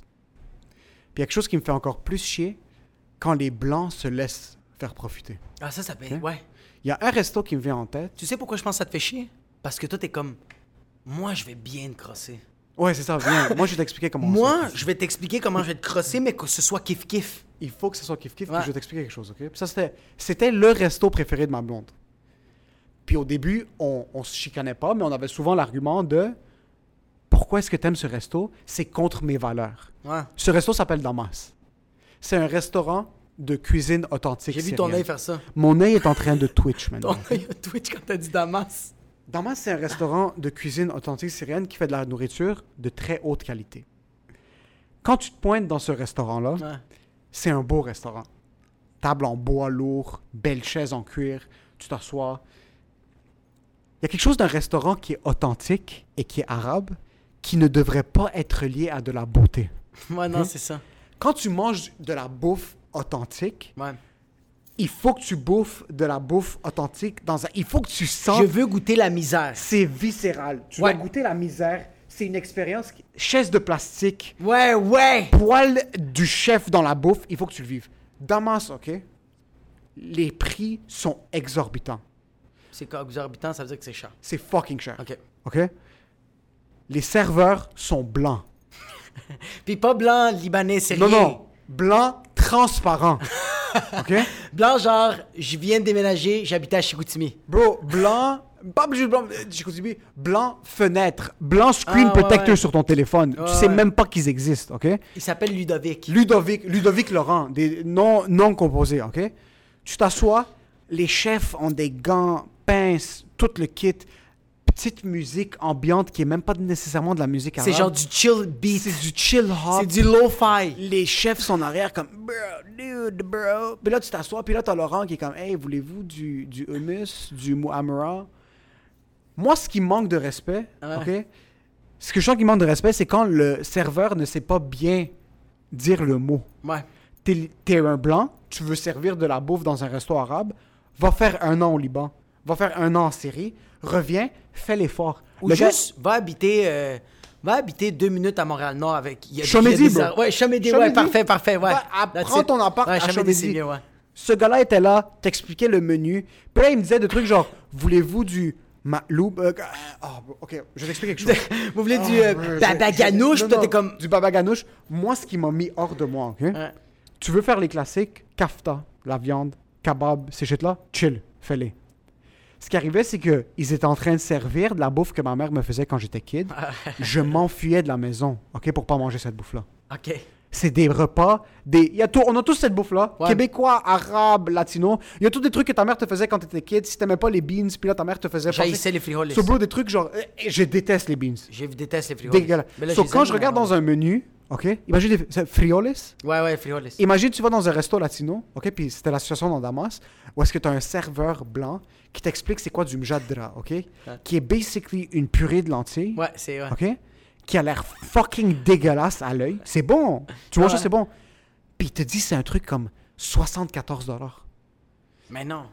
Puis il y a quelque chose qui me fait encore plus chier quand les Blancs se laissent faire profiter. Ah, ça, ça fait. Ok? Ouais. Il y a un resto qui me vient en tête. Tu sais pourquoi je pense que ça te fait chier? Parce que toi, t'es comme. Moi, je vais bien te crosser. Ouais, c'est ça, viens. Moi, je vais t'expliquer comment Moi, je vais t'expliquer comment je vais te crosser, mais que ce soit kiff-kiff. Il faut que ce soit kiff-kiff, puis Ouais. je vais t'expliquer quelque chose, OK? Puis ça, c'était, c'était le resto préféré de ma blonde. Puis au début, on, on se chicanait pas, mais on avait souvent l'argument de pourquoi est-ce que t'aimes ce resto? C'est contre mes valeurs. Ouais. Ce resto s'appelle Damas. C'est un restaurant de cuisine authentique. J'ai vu ton syrienne. œil faire ça. Mon œil est en train de Twitch maintenant. Ton œil a Twitch quand t'as dit Damas. Damas, c'est un restaurant de cuisine authentique syrienne qui fait de la nourriture de très haute qualité. Quand tu te pointes dans ce restaurant-là, Ouais. c'est un beau restaurant. Table en bois lourd, belle chaise en cuir, tu t'assois. Il y a quelque chose d'un restaurant qui est authentique et qui est arabe qui ne devrait pas être lié à de la beauté. Ouais, non, Hmm? c'est ça. Quand tu manges de la bouffe authentique, Ouais. Il faut que tu bouffes de la bouffe authentique dans un... Il faut que tu sens... Je veux goûter la misère. C'est viscéral. Tu Ouais. dois goûter la misère. C'est une expérience... qui- Chaise de plastique, Ouais, ouais. poil du chef dans la bouffe, il faut que tu le vives. Damas, OK? Les prix sont exorbitants. C'est quoi, exorbitant, ça veut dire que c'est cher. C'est fucking cher. OK. OK? Les serveurs sont blancs. Puis pas blanc, libanais, c'est Non, rien. non. Blanc transparent. OK? Blanc, genre, je viens de déménager, j'habitais à Chicoutimi. Bro, blanc... Pas de blanc, euh, Chicoutimi, blanc fenêtre, blanc screen Ah, ouais, protector ouais. sur ton téléphone. Ouais, tu sais ouais. même pas qu'ils existent, OK? Il s'appelle Ludovic. Ludovic, Ludovic Laurent, des noms non composés, ok? Tu t'assois, les chefs ont des gants, pinces, tout le kit, petite musique ambiante qui est même pas nécessairement de la musique arabe. C'est genre du chill beat. c'est du chill hop. C'est du lo-fi. Les chefs sont en arrière comme bro, dude, bro. Puis là tu t'assois, puis là t'as Laurent qui est comme hey, voulez-vous du du hummus, du muamara? Moi, ce qui manque de respect, Ouais. ok? Ce que je sens qui manque de respect, c'est quand le serveur ne sait pas bien dire le mot Ouais. t'es t'es un blanc, tu veux servir de la bouffe dans un resto arabe, va faire un an au Liban, va faire un an en Syrie, reviens, fais l'effort. Ou Le gars- juste, va habiter... euh, Va habiter deux minutes à Montréal-Nord avec... il y a- Chomédie, il y a des Ouais, Chomédie, ouais, parfait, parfait, ouais. That's prends ton appart ouais, à Chomédie, Chomédie. ouais. Ce gars-là était là, t'expliquait le menu, puis là il me disait des trucs genre, voulez-vous du maloub euh, ah, bon, ok, je vais t'expliquer quelque chose. Vous voulez du Ah, euh, ouais, baba je- non, non, comme... Du baba ganouche. Moi, ce qui m'a mis hors de moi, ok? Ouais. Tu veux faire les classiques, kafta, la viande, kebab, ces shit-là, chill, fais-les. Ce qui arrivait, c'est que ils étaient en train de servir de la bouffe que ma mère me faisait quand j'étais kid. Je m'enfuyais de la maison, ok, pour pas manger cette bouffe-là. OK. C'est des repas, des... il y a tout... on a tous cette bouffe-là, Ouais. québécois, arabe, latino. Il y a tous des trucs que ta mère te faisait quand t'étais kid. Si t'aimais pas les beans, puis là ta mère te faisait J'haïssais les frijoles. So, bro, des trucs genre, eh, je déteste les beans. Je déteste les frijoles. Dégueulasse. So, quand je regarde dans un menu, ok, imagine des frioles. Ouais, ouais, frijoles. Imagine, tu vas dans un resto latino, ok, puis c'était la situation dans Damas, où est-ce que tu as un serveur blanc qui t'explique c'est quoi du mjadra, ok, qui est basically une purée de lentilles, Ouais, c'est... Ouais. ok, qui a l'air fucking dégueulasse à l'œil. C'est bon, tu vois, Ouais. c'est bon. Puis il te dit c'est un truc comme 74 dollars. Mais non.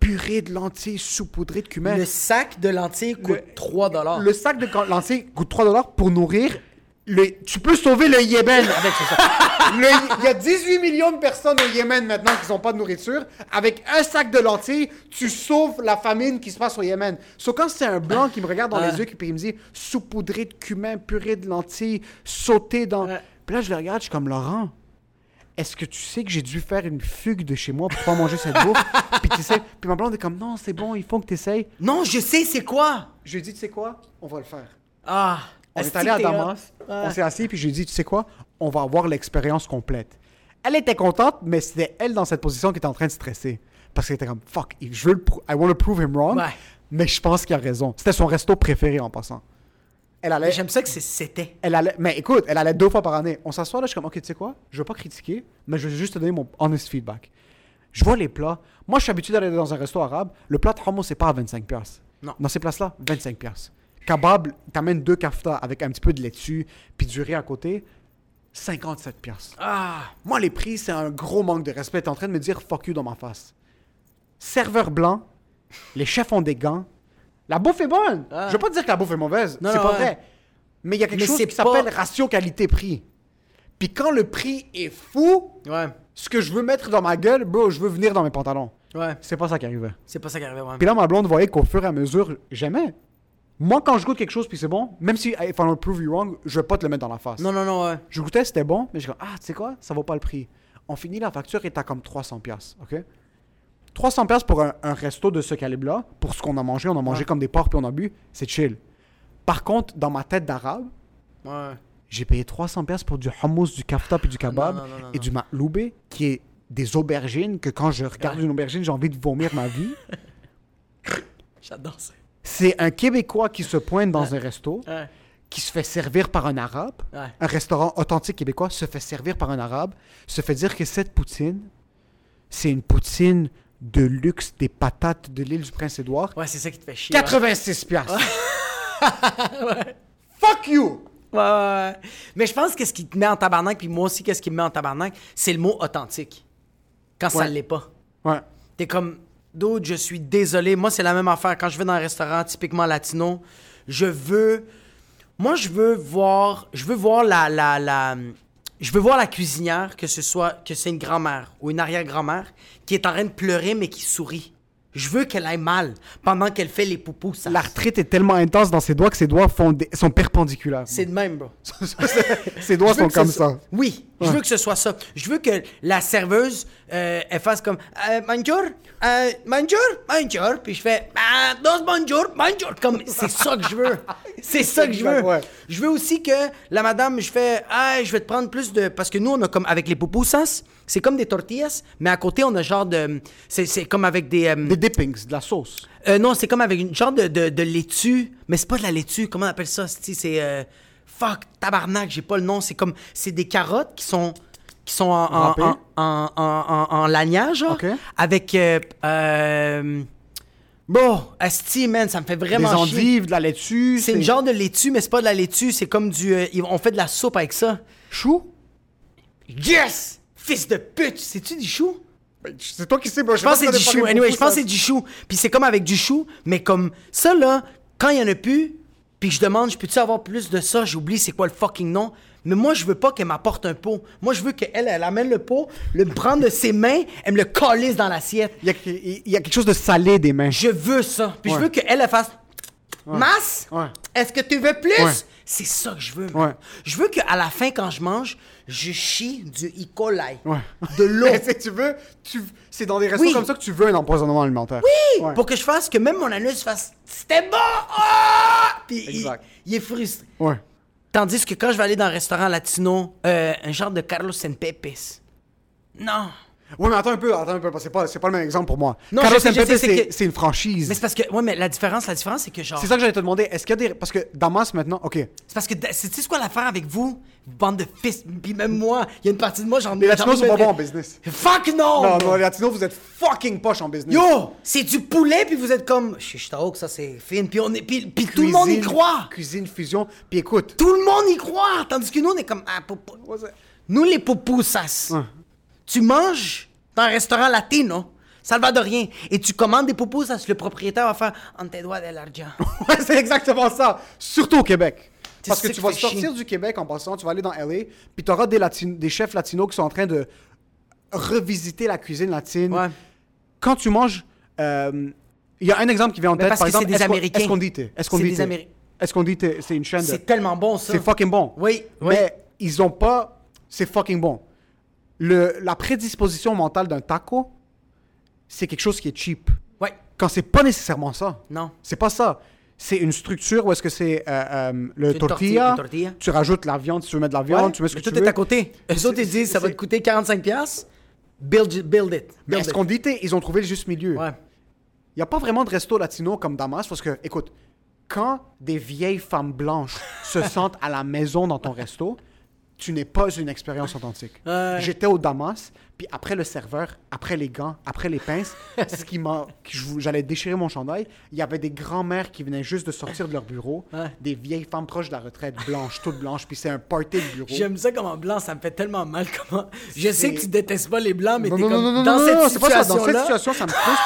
Purée de lentilles saupoudrée de cumin. Le sac de lentilles coûte Le- 3 dollars. Le sac de lentilles coûte 3 dollars pour nourrir. Le... Tu peux sauver le Yémen avec. Le- Il y a 18 millions de personnes au Yémen maintenant qui n'ont pas de nourriture. Avec un sac de lentilles, tu sauves la famine qui se passe au Yémen. Sauf quand c'est un blanc qui me regarde dans les yeux et il me dit saupoudré de cumin, purée de lentilles, sauté dans. Puis là, je le regarde, je suis comme Laurent. Est-ce que tu sais que j'ai dû faire une fugue de chez moi pour pas manger cette bouffe? puis, tu sais, puis ma blonde est comme non, c'est bon, il faut que tu essayes. Non, je sais c'est quoi? Je lui ai dit, tu sais quoi? On va le faire. Ah. On est allé à Damas, on s'est assis, puis je lui ai dit, tu sais quoi, on va avoir l'expérience complète. Elle était contente, mais c'était elle dans cette position qui était en train de stresser. Parce qu'elle était comme, fuck, je veux le I want to prove him wrong, Ouais. mais je pense qu'il a raison. C'était son resto préféré en passant. Elle allait, J'aime ça que c'était. elle allait, mais écoute, elle allait deux fois par année. On s'assoit là, je suis comme, ok, tu sais quoi, je veux pas critiquer, mais je veux juste te donner mon honest feedback. Je vois les plats. Moi, je suis habitué d'aller dans un resto arabe. Le plat de hummus, c'est pas à 25 pièces. Non. Dans ces places-là, 25 Kebab, t'amènes deux kafta avec un petit peu de laitue puis du riz à côté. 57 piastres. Ah! Moi, les prix, c'est un gros manque de respect. T'es en train de me dire fuck you dans ma face. Serveur blanc, les chefs ont des gants. La bouffe est bonne. Ah. Je veux pas dire que la bouffe est mauvaise. C'est pas ouais. vrai. Mais il y a quelque Mais chose qui s'appelle ratio qualité-prix. Puis quand le prix est fou, Ouais. ce que je veux mettre dans ma gueule, bro, je veux venir dans mes pantalons. Ouais. C'est pas ça qui arrivait. C'est pas ça qui arrivait, ouais. Puis là, ma blonde voyait qu'au fur et à mesure, j'aimais. Moi, quand je goûte quelque chose puis c'est bon, même si if I prove you wrong, je vais pas te le mettre dans la face. Non, non, non, ouais. Je goûtais, c'était bon, mais je dis, ah, tu sais quoi, ça vaut pas le prix. On finit la facture et t'as comme 300 pièces, ok? 300 pièces pour un, un resto de ce calibre-là, pour ce qu'on a mangé, on a mangé Ouais. comme des porcs puis on a bu, c'est chill. Par contre, dans ma tête d'arabe, Ouais. j'ai payé 300 pièces pour du hummus, du kafta puis du kebab non, non, non, et du maloubé, qui est des aubergines que quand je regarde une aubergine, j'ai envie de vomir ma vie. J'adore ça. C'est un Québécois qui se pointe dans un resto, Ouais. qui se fait servir par un Arabe. Ouais. Un restaurant authentique québécois se fait servir par un Arabe, se fait dire que cette poutine, c'est une poutine de luxe des patates de l'île du Prince-Édouard. Ouais, c'est ça qui te fait chier. ouais. 86 piastres. Fuck you! Ouais, ouais, ouais. Mais je pense que ce qui te met en tabarnak, puis moi aussi, qu'est-ce qui me met en tabarnak, c'est le mot authentique. Quand ça Ouais. l'est pas. Ouais. T'es comme, d'autres, je suis désolé. Moi, c'est la même affaire. Quand je vais dans un restaurant typiquement latino, je veux. Moi, je veux voir. Je veux voir la. la, la je veux voir la cuisinière, que ce soit. que c'est une grand-mère ou une arrière-grand-mère, qui est en train de pleurer, mais qui sourit. Je veux qu'elle aille mal pendant qu'elle fait les poupous. L'arthrite est tellement intense dans ses doigts que ses doigts font des- sont perpendiculaires. C'est de même, bro. ses doigts sont comme ça. Oui, je veux que ce soit ça. Je veux que la serveuse, euh, elle fasse comme euh, bonjour, euh, bonjour, bonjour, puis je fais ah, dos bonjour, bonjour. Comme c'est ça que je veux. C'est ça que je veux. Je veux aussi que la madame, je fais ah, je vais te prendre plus de parce que nous on a comme avec les pupusas, c'est comme des tortillas, mais à côté on a genre de c'est comme avec des euh, Des dippings, de la sauce. euh, non, c'est comme avec une genre de, de, de laitue, mais c'est pas de la laitue, comment on appelle ça? C'est, c'est euh, fuck, tabarnak, j'ai pas le nom, c'est comme, c'est des carottes qui sont, qui sont en, en, en, en, genre, avec, euh, euh, bon, asti, man, ça me fait Des vraiment chier. endives, de la laitue. C'est une genre de laitue, mais c'est pas de la laitue, c'est comme du, euh, on fait de la soupe avec ça. Chou? Yes! Fils de pute, c'est-tu du chou? C'est toi qui sais, bro. Je pense que c'est du chou. Anyway, je pense que c'est du chou. Puis c'est comme avec du chou, mais comme ça, là, quand il y en a plus, puis je demande, je peux-tu avoir plus de ça? J'oublie c'est quoi le fucking nom? Mais moi, je veux pas qu'elle m'apporte un pot. Moi, je veux qu'elle, elle amène le pot, le prendre de ses mains, elle me le calisse dans l'assiette. Il y, a, il y a quelque chose de salé des mains. Je veux ça. Puis je veux qu'elle, elle fasse... Masse? Ouais. Est-ce que tu veux plus? Ouais. C'est ça que je veux. Je veux qu'à la fin, quand je mange, je chie du E. coli. Ouais. De l'eau. Tu veux, tu, c'est dans des restos Oui. comme ça que tu veux un empoisonnement alimentaire. Oui, Ouais. pour que je fasse que même mon anus fasse c'était bon. Ah! Puis il, Exact. il est frustré. Ouais. Tandis que quand je vais aller dans un restaurant latino, euh, un genre de Carlos Senpepes. Non. Ouais, mais attends un peu, attends un peu, parce que c'est pas, c'est pas le même exemple pour moi. Non, Carlos sais, c'est que- une franchise. Mais c'est parce que ouais, mais la différence, la différence c'est que genre C'est ça que j'allais te demander. Est-ce qu'il y a des. Parce que Damas maintenant. Ok. c'est parce que c'est tu sais quoi l'affaire avec vous, bande de fils, puis même moi, il y a une partie de moi j'en Les j'ai Latinos sont pas bons en business. Fuck non. Non, non, les Latinos, vous êtes fucking poche en business. Yo, c'est du poulet puis vous êtes comme je que ça c'est fine puis on est puis, puis tout le monde y croit. Cuisine, fusion. Puis écoute. Tout le monde y croit, tandis que nous, on est comme... Ah, pou- pou- Nous, les pupusas, Ouais. Tu manges dans un restaurant latino, salvadorien, et tu commandes des pupusas, le propriétaire va faire « On te doit de l'argent. Ouais, c'est exactement ça. Surtout au Québec. C'est Parce que tu vas sortir chier. du Québec en passant, tu vas aller dans LA, puis tu auras des, des chefs latinos qui sont en train de revisiter la cuisine latine. Ouais. Quand tu manges, euh, il y a un exemple qui vient en tête, parce par que c'est exemple, des Esco- Américains. Escondite. C'est Escondite. des Améri- Escondite, c'est une chaîne de... C'est tellement bon, ça. C'est fucking bon. Oui, oui. Mais ils ont pas... C'est fucking bon. Le, la prédisposition mentale d'un taco, c'est quelque chose qui est cheap. Ouais. Quand c'est pas nécessairement ça. Non. C'est pas ça. C'est une structure où est-ce que c'est euh, euh, le tortilla, tortilla, une tortilla. Tu rajoutes la viande si tu veux mettre de la viande, Ouais, tu mets ce que mais tu tout veux. est à côté. Eux autres, ils disent, ça va te coûter 45$. piastres. Build, it- build it. Mais est-ce it. qu'on dit, ils ont trouvé le juste milieu? Ouais. Il n'y a pas vraiment de resto latino comme Damas parce que, écoute, quand des vieilles femmes blanches se sentent à la maison dans ton resto, tu n'es pas une expérience authentique. Ouais. J'étais au Damas, puis après le serveur, après les gants, après les pinces, ce qui m'a, j'allais déchirer mon chandail, il y avait des grands-mères qui venaient juste de sortir de leur bureau, Ouais. des vieilles femmes proches de la retraite, blanches, toutes blanches, puis c'est un party de bureau. J'aime ça comme en blanc, ça me fait tellement mal. Comment... Je sais que tu détestes pas les blancs, mais t'es comme non, non, dans non, cette non, c'est pas ça. Dans cette situation, ça me pousse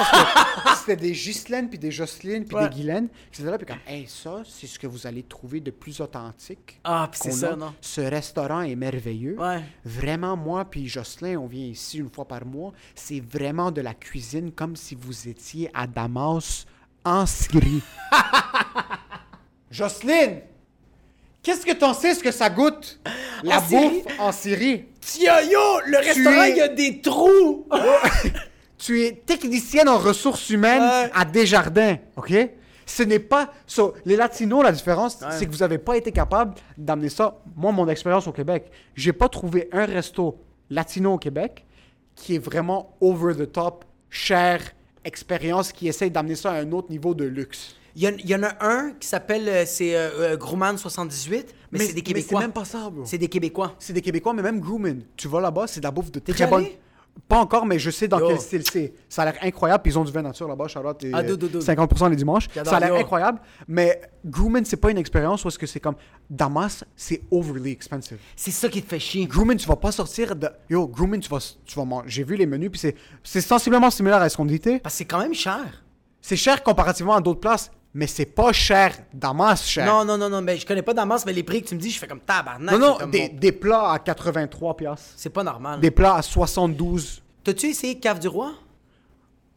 parce que c'était des Ghislaine, puis des Jocelyne, puis Ouais. des Guylaine qui étaient là, puis comme, hey, ça, c'est ce que vous allez trouver de plus authentique. Ah, puis c'est ça, a. non? Ce restaurant est merveilleux. Ouais. Vraiment, moi puis Jocelyn, on vient ici une fois par mois. C'est vraiment de la cuisine comme si vous étiez à Damas en Syrie. Jocelyne, qu'est-ce que t'en sais ce que ça goûte? La En Syrie? bouffe en Syrie? Tiens, yo, le restaurant, es- il y a des trous! Tu es technicienne en ressources humaines Ouais. à Desjardins, OK? Ce n'est pas... so, les Latinos, la différence, Ouais. c'est que vous n'avez pas été capable d'amener ça. Moi, mon expérience au Québec, j'ai pas trouvé un resto latino au Québec qui est vraiment over the top, cher, expérience, qui essaye d'amener ça à un autre niveau de luxe. Il y, en- il y en a un qui s'appelle, euh, c'est euh, euh, Grumman 78, mais, c'est des Québécois. c'est même pas ça, bro. C'est des Québécois. C'est des Québécois, mais même Groomin. Tu vas là-bas, c'est de la bouffe de très bonne. allé? Pas encore, mais je sais dans Yo. quel style c'est. Ça a l'air incroyable, puis ils ont du vin nature là-bas, Charlotte. et, Ah, euh, dude, dude, dude. 50% les dimanches. Ça a l'air incroyable, mais Groomin, c'est pas une expérience parce que c'est comme Damas, c'est overly expensive. C'est ça qui te fait chier. Groomin, tu vas pas sortir de. Yo, Groomin, tu vas, tu vas manger. J'ai vu les menus, puis c'est, c'est sensiblement similaire à ce qu'on dit. Parce que c'est quand même cher. C'est cher comparativement à d'autres places, mais c'est pas cher. Damas, cher. Non, non, non, non, mais je connais pas Damas, mais les prix que tu me dis, je fais comme tabarnak. non, non, des, des plats à 83 piastres. C'est pas normal. Des plats à 72. T'as-tu essayé Cave du Roi?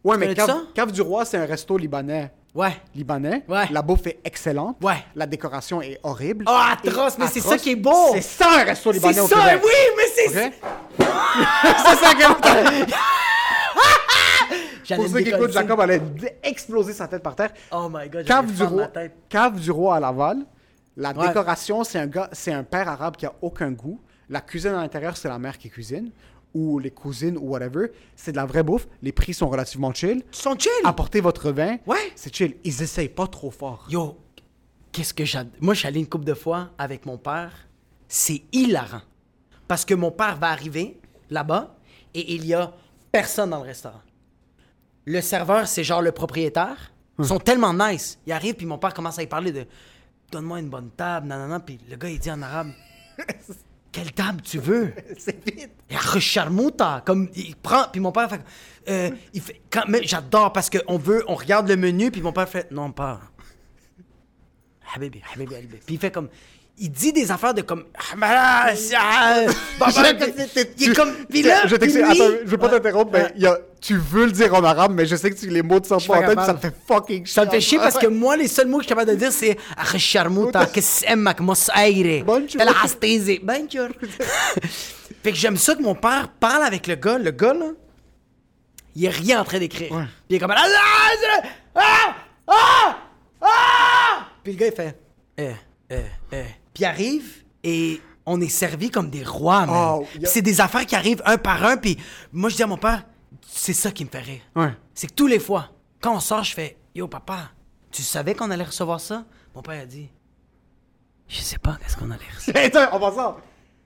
Ouais, mais Cave, ça? Cave du Roi, c'est un resto libanais. Ouais. Libanais. Ouais. La bouffe est excellente. Ouais. La décoration est horrible. Oh, atroce, mais c'est ça qui est beau. C'est ça un resto libanais C'est ça, oui, mais c'est OK? c'est ça que Pour ceux qui écoutent. Jacob allait exploser sa tête par terre. Oh my god, j'allais Cave du, roi, ma tête. Cave du Roi à Laval. La Ouais. décoration, c'est un gars, c'est un père arabe qui a aucun goût. La cuisine à l'intérieur, c'est la mère qui cuisine. Ou les cousines, ou whatever. C'est de la vraie bouffe. Les prix sont relativement chill. Tu sont chill? Apportez votre vin. Ouais. C'est chill. Ils essayent pas trop fort. Yo, qu'est-ce que j'adore. Moi, allé une couple de fois avec mon père. C'est hilarant. Parce que mon père va arriver là-bas et il y a personne dans le restaurant. Le serveur, c'est genre le propriétaire. Ils sont tellement nice. Il arrive, puis mon père commence à y parler de Donne-moi une bonne table, nanana. Puis le gars, il dit en arabe Quelle table tu veux? C'est vite. Et Charmouta, comme il prend, puis mon père fait, euh, il fait, quand, mais j'adore parce qu'on veut, on regarde le menu, puis mon père fait, non pas, Habibi, Habibi, Habibi. Puis il fait comme, il dit des affaires de comme, ah, mais là, ça, bah, bah, il est comme, puis là, je t'explique, attends, je veux pas t'interrompre, mais il y a, tu veux le dire en arabe, mais je sais que tu, les mots ne sortent pas en tête, ça me fait fucking Ça me fait chier parce que moi, les seuls mots que je suis capable de dire, c'est Charmouta, qu'est-ce que Mos Aire, Bonjour. Fait que j'aime ça que mon père parle avec le gars. Le gars, là, il est rien en train d'écrire. Ouais. Puis il est comme. Ah! Ah! Ah! Ah! Puis le gars, il fait. Eh, eh, eh. Puis arrive et on est servi comme des rois, man. Oh, C'est des affaires qui arrivent un par un. Puis moi, je dis à mon père, c'est ça qui me fait rire. Ouais. C'est que tous les fois, quand on sort, je fais Yo, papa, tu savais qu'on allait recevoir ça? Mon père a dit Je sais pas qu'est-ce qu'on allait recevoir. Attends, en passant,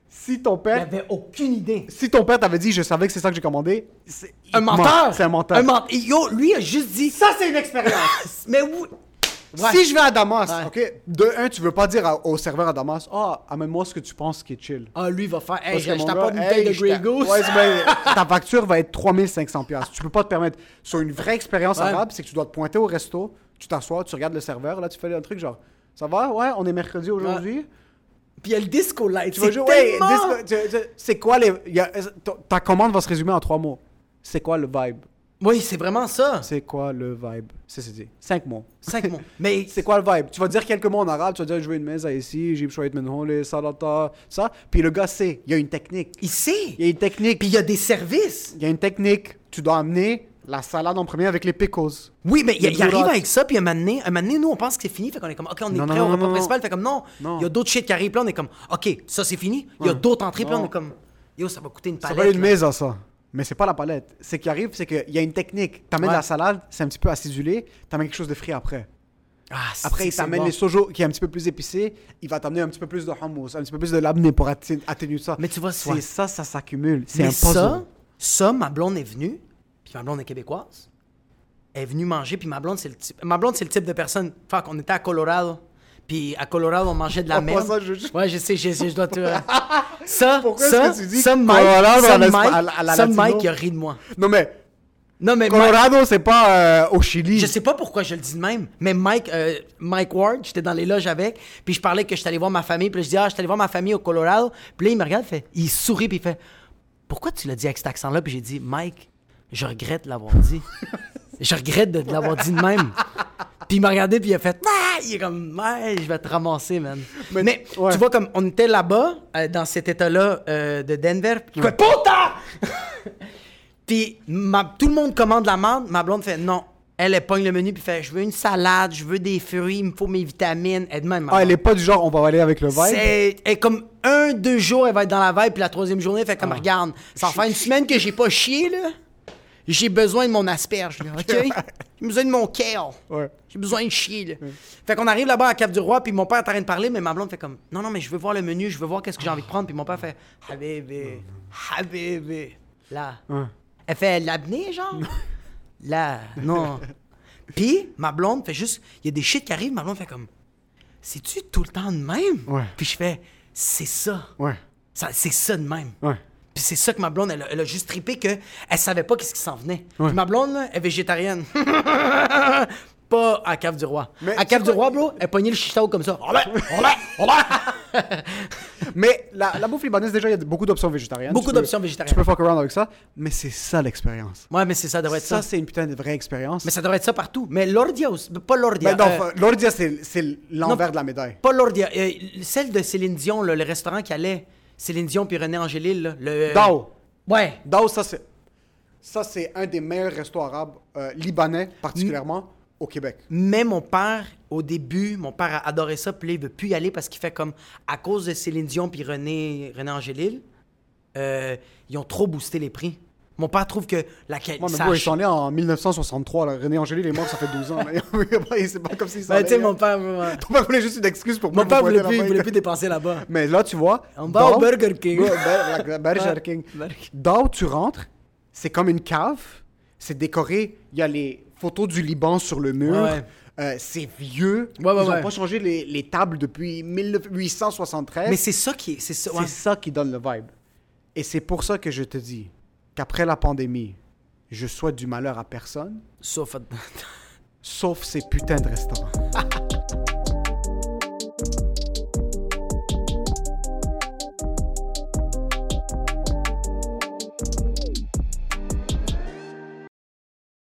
si ton Il père, avait aucune idée. si ton père t'avait dit, je savais que c'est ça que j'ai commandé, Un menteur C'est un menteur. Un menteur. Yo, lui a juste dit Ça, c'est une expérience. Mais oui Ouais. Si je vais à Damas, Ouais. ok, de un, tu veux pas dire à- au serveur à Damas, ah, amène-moi ce que tu penses qui est chill. Ah, lui va faire Hey, Parce que je mon t'apporte gars, une bouteille hey, de je Grey t'a- Goose. Ouais, c'est ta facture va être 3500 pièces. Tu peux pas te permettre. Sur une vraie expérience Ouais. arabe, c'est que tu dois te pointer au resto, tu t'assois, tu regardes le serveur, là, tu fais un truc genre, ça va, ouais, on est mercredi aujourd'hui. Puis il y a le disco light. Tu vas C'est jouer, ouais, tellement... dis- tu- tu- c'est quoi les. il y a- ta commande va se résumer en trois mots. C'est quoi le vibe? Oui, c'est vraiment ça. C'est quoi le vibe? C'est c'est dit. Cinq mots. Cinq mots. Mais C'est quoi le vibe? Tu vas dire quelques mots en arabe, tu vas dire je veux une mesa ici, j'ai choisi de salata, ça. Puis le gars sait, il y a une technique. il sait. Il y a une technique. Puis il y a des services. Il y a une technique. Tu dois amener la salade en premier avec les pickles. Oui, mais il, arrive avec ça, puis un moment donné, un moment donné, nous, on pense que c'est fini, fait qu'on est comme, OK, on est Non, prêt non, au repas non, principal, fait comme, non, il y a d'autres shit qui arrivent, là, on est comme, OK, ça, c'est fini. Il y a d'autres entrées, puis là, on est comme, yo, ça va coûter une Ça palette. va être une mesa, ça. Mais c'est pas la palette. Ce qui arrive, c'est qu'il y a une technique. T'amènes Ouais. la salade, c'est un petit peu acidulé, t'amènes quelque chose de frit après. Ah, Après, il t'amène bon. les sojo qui est un petit peu plus épicé. Il va t'amener un petit peu plus de hummus, un petit peu plus de labné pour atténuer ça. Mais tu vois, c'est ouais. ça, ça s'accumule. C'est un puzzle. ça, ça, ma blonde est venue, puis ma blonde est québécoise. Elle est venue manger, puis ma blonde, c'est le type, ma blonde, c'est le type de personne. Fait qu'on était à Colorado, puis à Colorado, on mangeait de la merde. ça, je- je- Ouais, je sais, je sais, je dois te. ça, Pourquoi ça, que tu dis ça, Mike, Colorado ça, Mike, à la- à la ça? Mike, il a ri de moi. Non, mais Non, mais Mike- Colorado, c'est pas euh, au Chili. je sais pas pourquoi je le dis de même, mais Mike, euh, Mike Ward, j'étais dans les loges avec, puis je parlais que j'étais allé voir ma famille, puis je dis, ah, j'étais allé voir ma famille au Colorado, puis là, il me regarde, il fait, il sourit, puis il fait, pourquoi tu l'as dit avec cet accent-là? Puis j'ai dit, Mike, je regrette de l'avoir dit. je regrette de, de l'avoir dit de même. Puis il m'a regardé, puis il a fait, ah, il est comme, ouais, je vais te ramasser, man. Mais- Mais, ouais. tu vois, comme on était là-bas, euh, dans cet état-là euh, de Denver, puis fait, putain! Puis ma- tout le monde commande la merde. Ma blonde fait non. Elle, elle pogne le menu puis fait Je veux une salade, je veux des fruits, il me faut mes vitamines. Elle de même. ma Ah, elle est pas du genre, on va aller avec le vibe. C'est elle comme un, deux jours, elle va être dans la vibe, puis la troisième journée, elle fait comme regarde, ça faire une semaine que j'ai pas chié, là. J'ai besoin de mon asperge, là, OK? J'ai besoin de mon kale. Ouais. J'ai besoin de chier, là. Fait qu'on arrive là-bas à Cap du Roi, puis mon père est en train de parler, mais ma blonde fait comme Non, non, mais je veux voir le menu, je veux voir qu'est-ce que j'ai envie de prendre. Puis mon père fait Habibi, Habibi. Là. Ouais. Elle fait l'apnée, genre? Là, non. Puis ma blonde fait juste Il y a des shit qui arrivent, ma blonde fait comme C'est-tu tout le temps de même? Ouais. Puis je fais C'est ça. Ouais. Ça- C'est ça de même. Ouais. Puis c'est ça que ma blonde, elle, a- elle a juste trippé que elle savait pas qu'est-ce qui s'en venait. Ouais. Puis ma blonde, là, elle est végétarienne. pas à Cave du Roi. Mais à Cave du Roi, bro, elle pognait le chito comme ça. Mais la, la bouffe libanaise, déjà, il y a beaucoup d'options végétariennes. Beaucoup d'options végétariennes. Tu peux fuck around avec ça, mais c'est ça l'expérience. Ouais, mais c'est ça, devrait être ça. Ça, c'est une putain de vraie expérience. Mais ça devrait être ça partout. Mais l'ordia aussi. Pas l'ordia. Ben non, euh, l'ordia, c'est l'envers de la médaille. pas l'ordia. euh, celle de Céline Dion, là, le restaurant qui allait. Céline Dion puis René Angélil. Là, le... Dao. Ouais. Dao, ça, c'est ça, c'est un des meilleurs restos arabes, euh, libanais particulièrement, au Québec. Mais mon père, au début, mon père a adoré ça, puis là, il veut plus y aller parce qu'il fait comme, à cause de Céline Dion puis René, René Angélil, euh, ils ont trop boosté les prix. Mon père trouve que la qualité. Moi, mais ils sont nés en 1963. Là. René Angélil est mort, ça fait 12 ans. là. c'est pas comme s'il s'en Ben, tu sais, mon là. père. ouais. Ton père voulait juste une excuse pour Mon père voulait plus, il voulait plus dépenser là-bas. Mais là, tu vois. On va au Burger King. Ber- la- Burger. King. Burger- Dao, tu rentres, c'est comme une cave. C'est décoré. Il y a les photos du Liban sur le mur. Ouais. Euh, c'est vieux. Ouais, ouais, Ils n'ont ouais. pas changé les, les tables depuis 1873. Mais c'est ça qui est. C'est ça, ça qui donne le vibe. Et c'est pour ça que je te dis qu'après la pandémie, je souhaite du malheur à personne, Sauf. sauf ces putains de restaurants.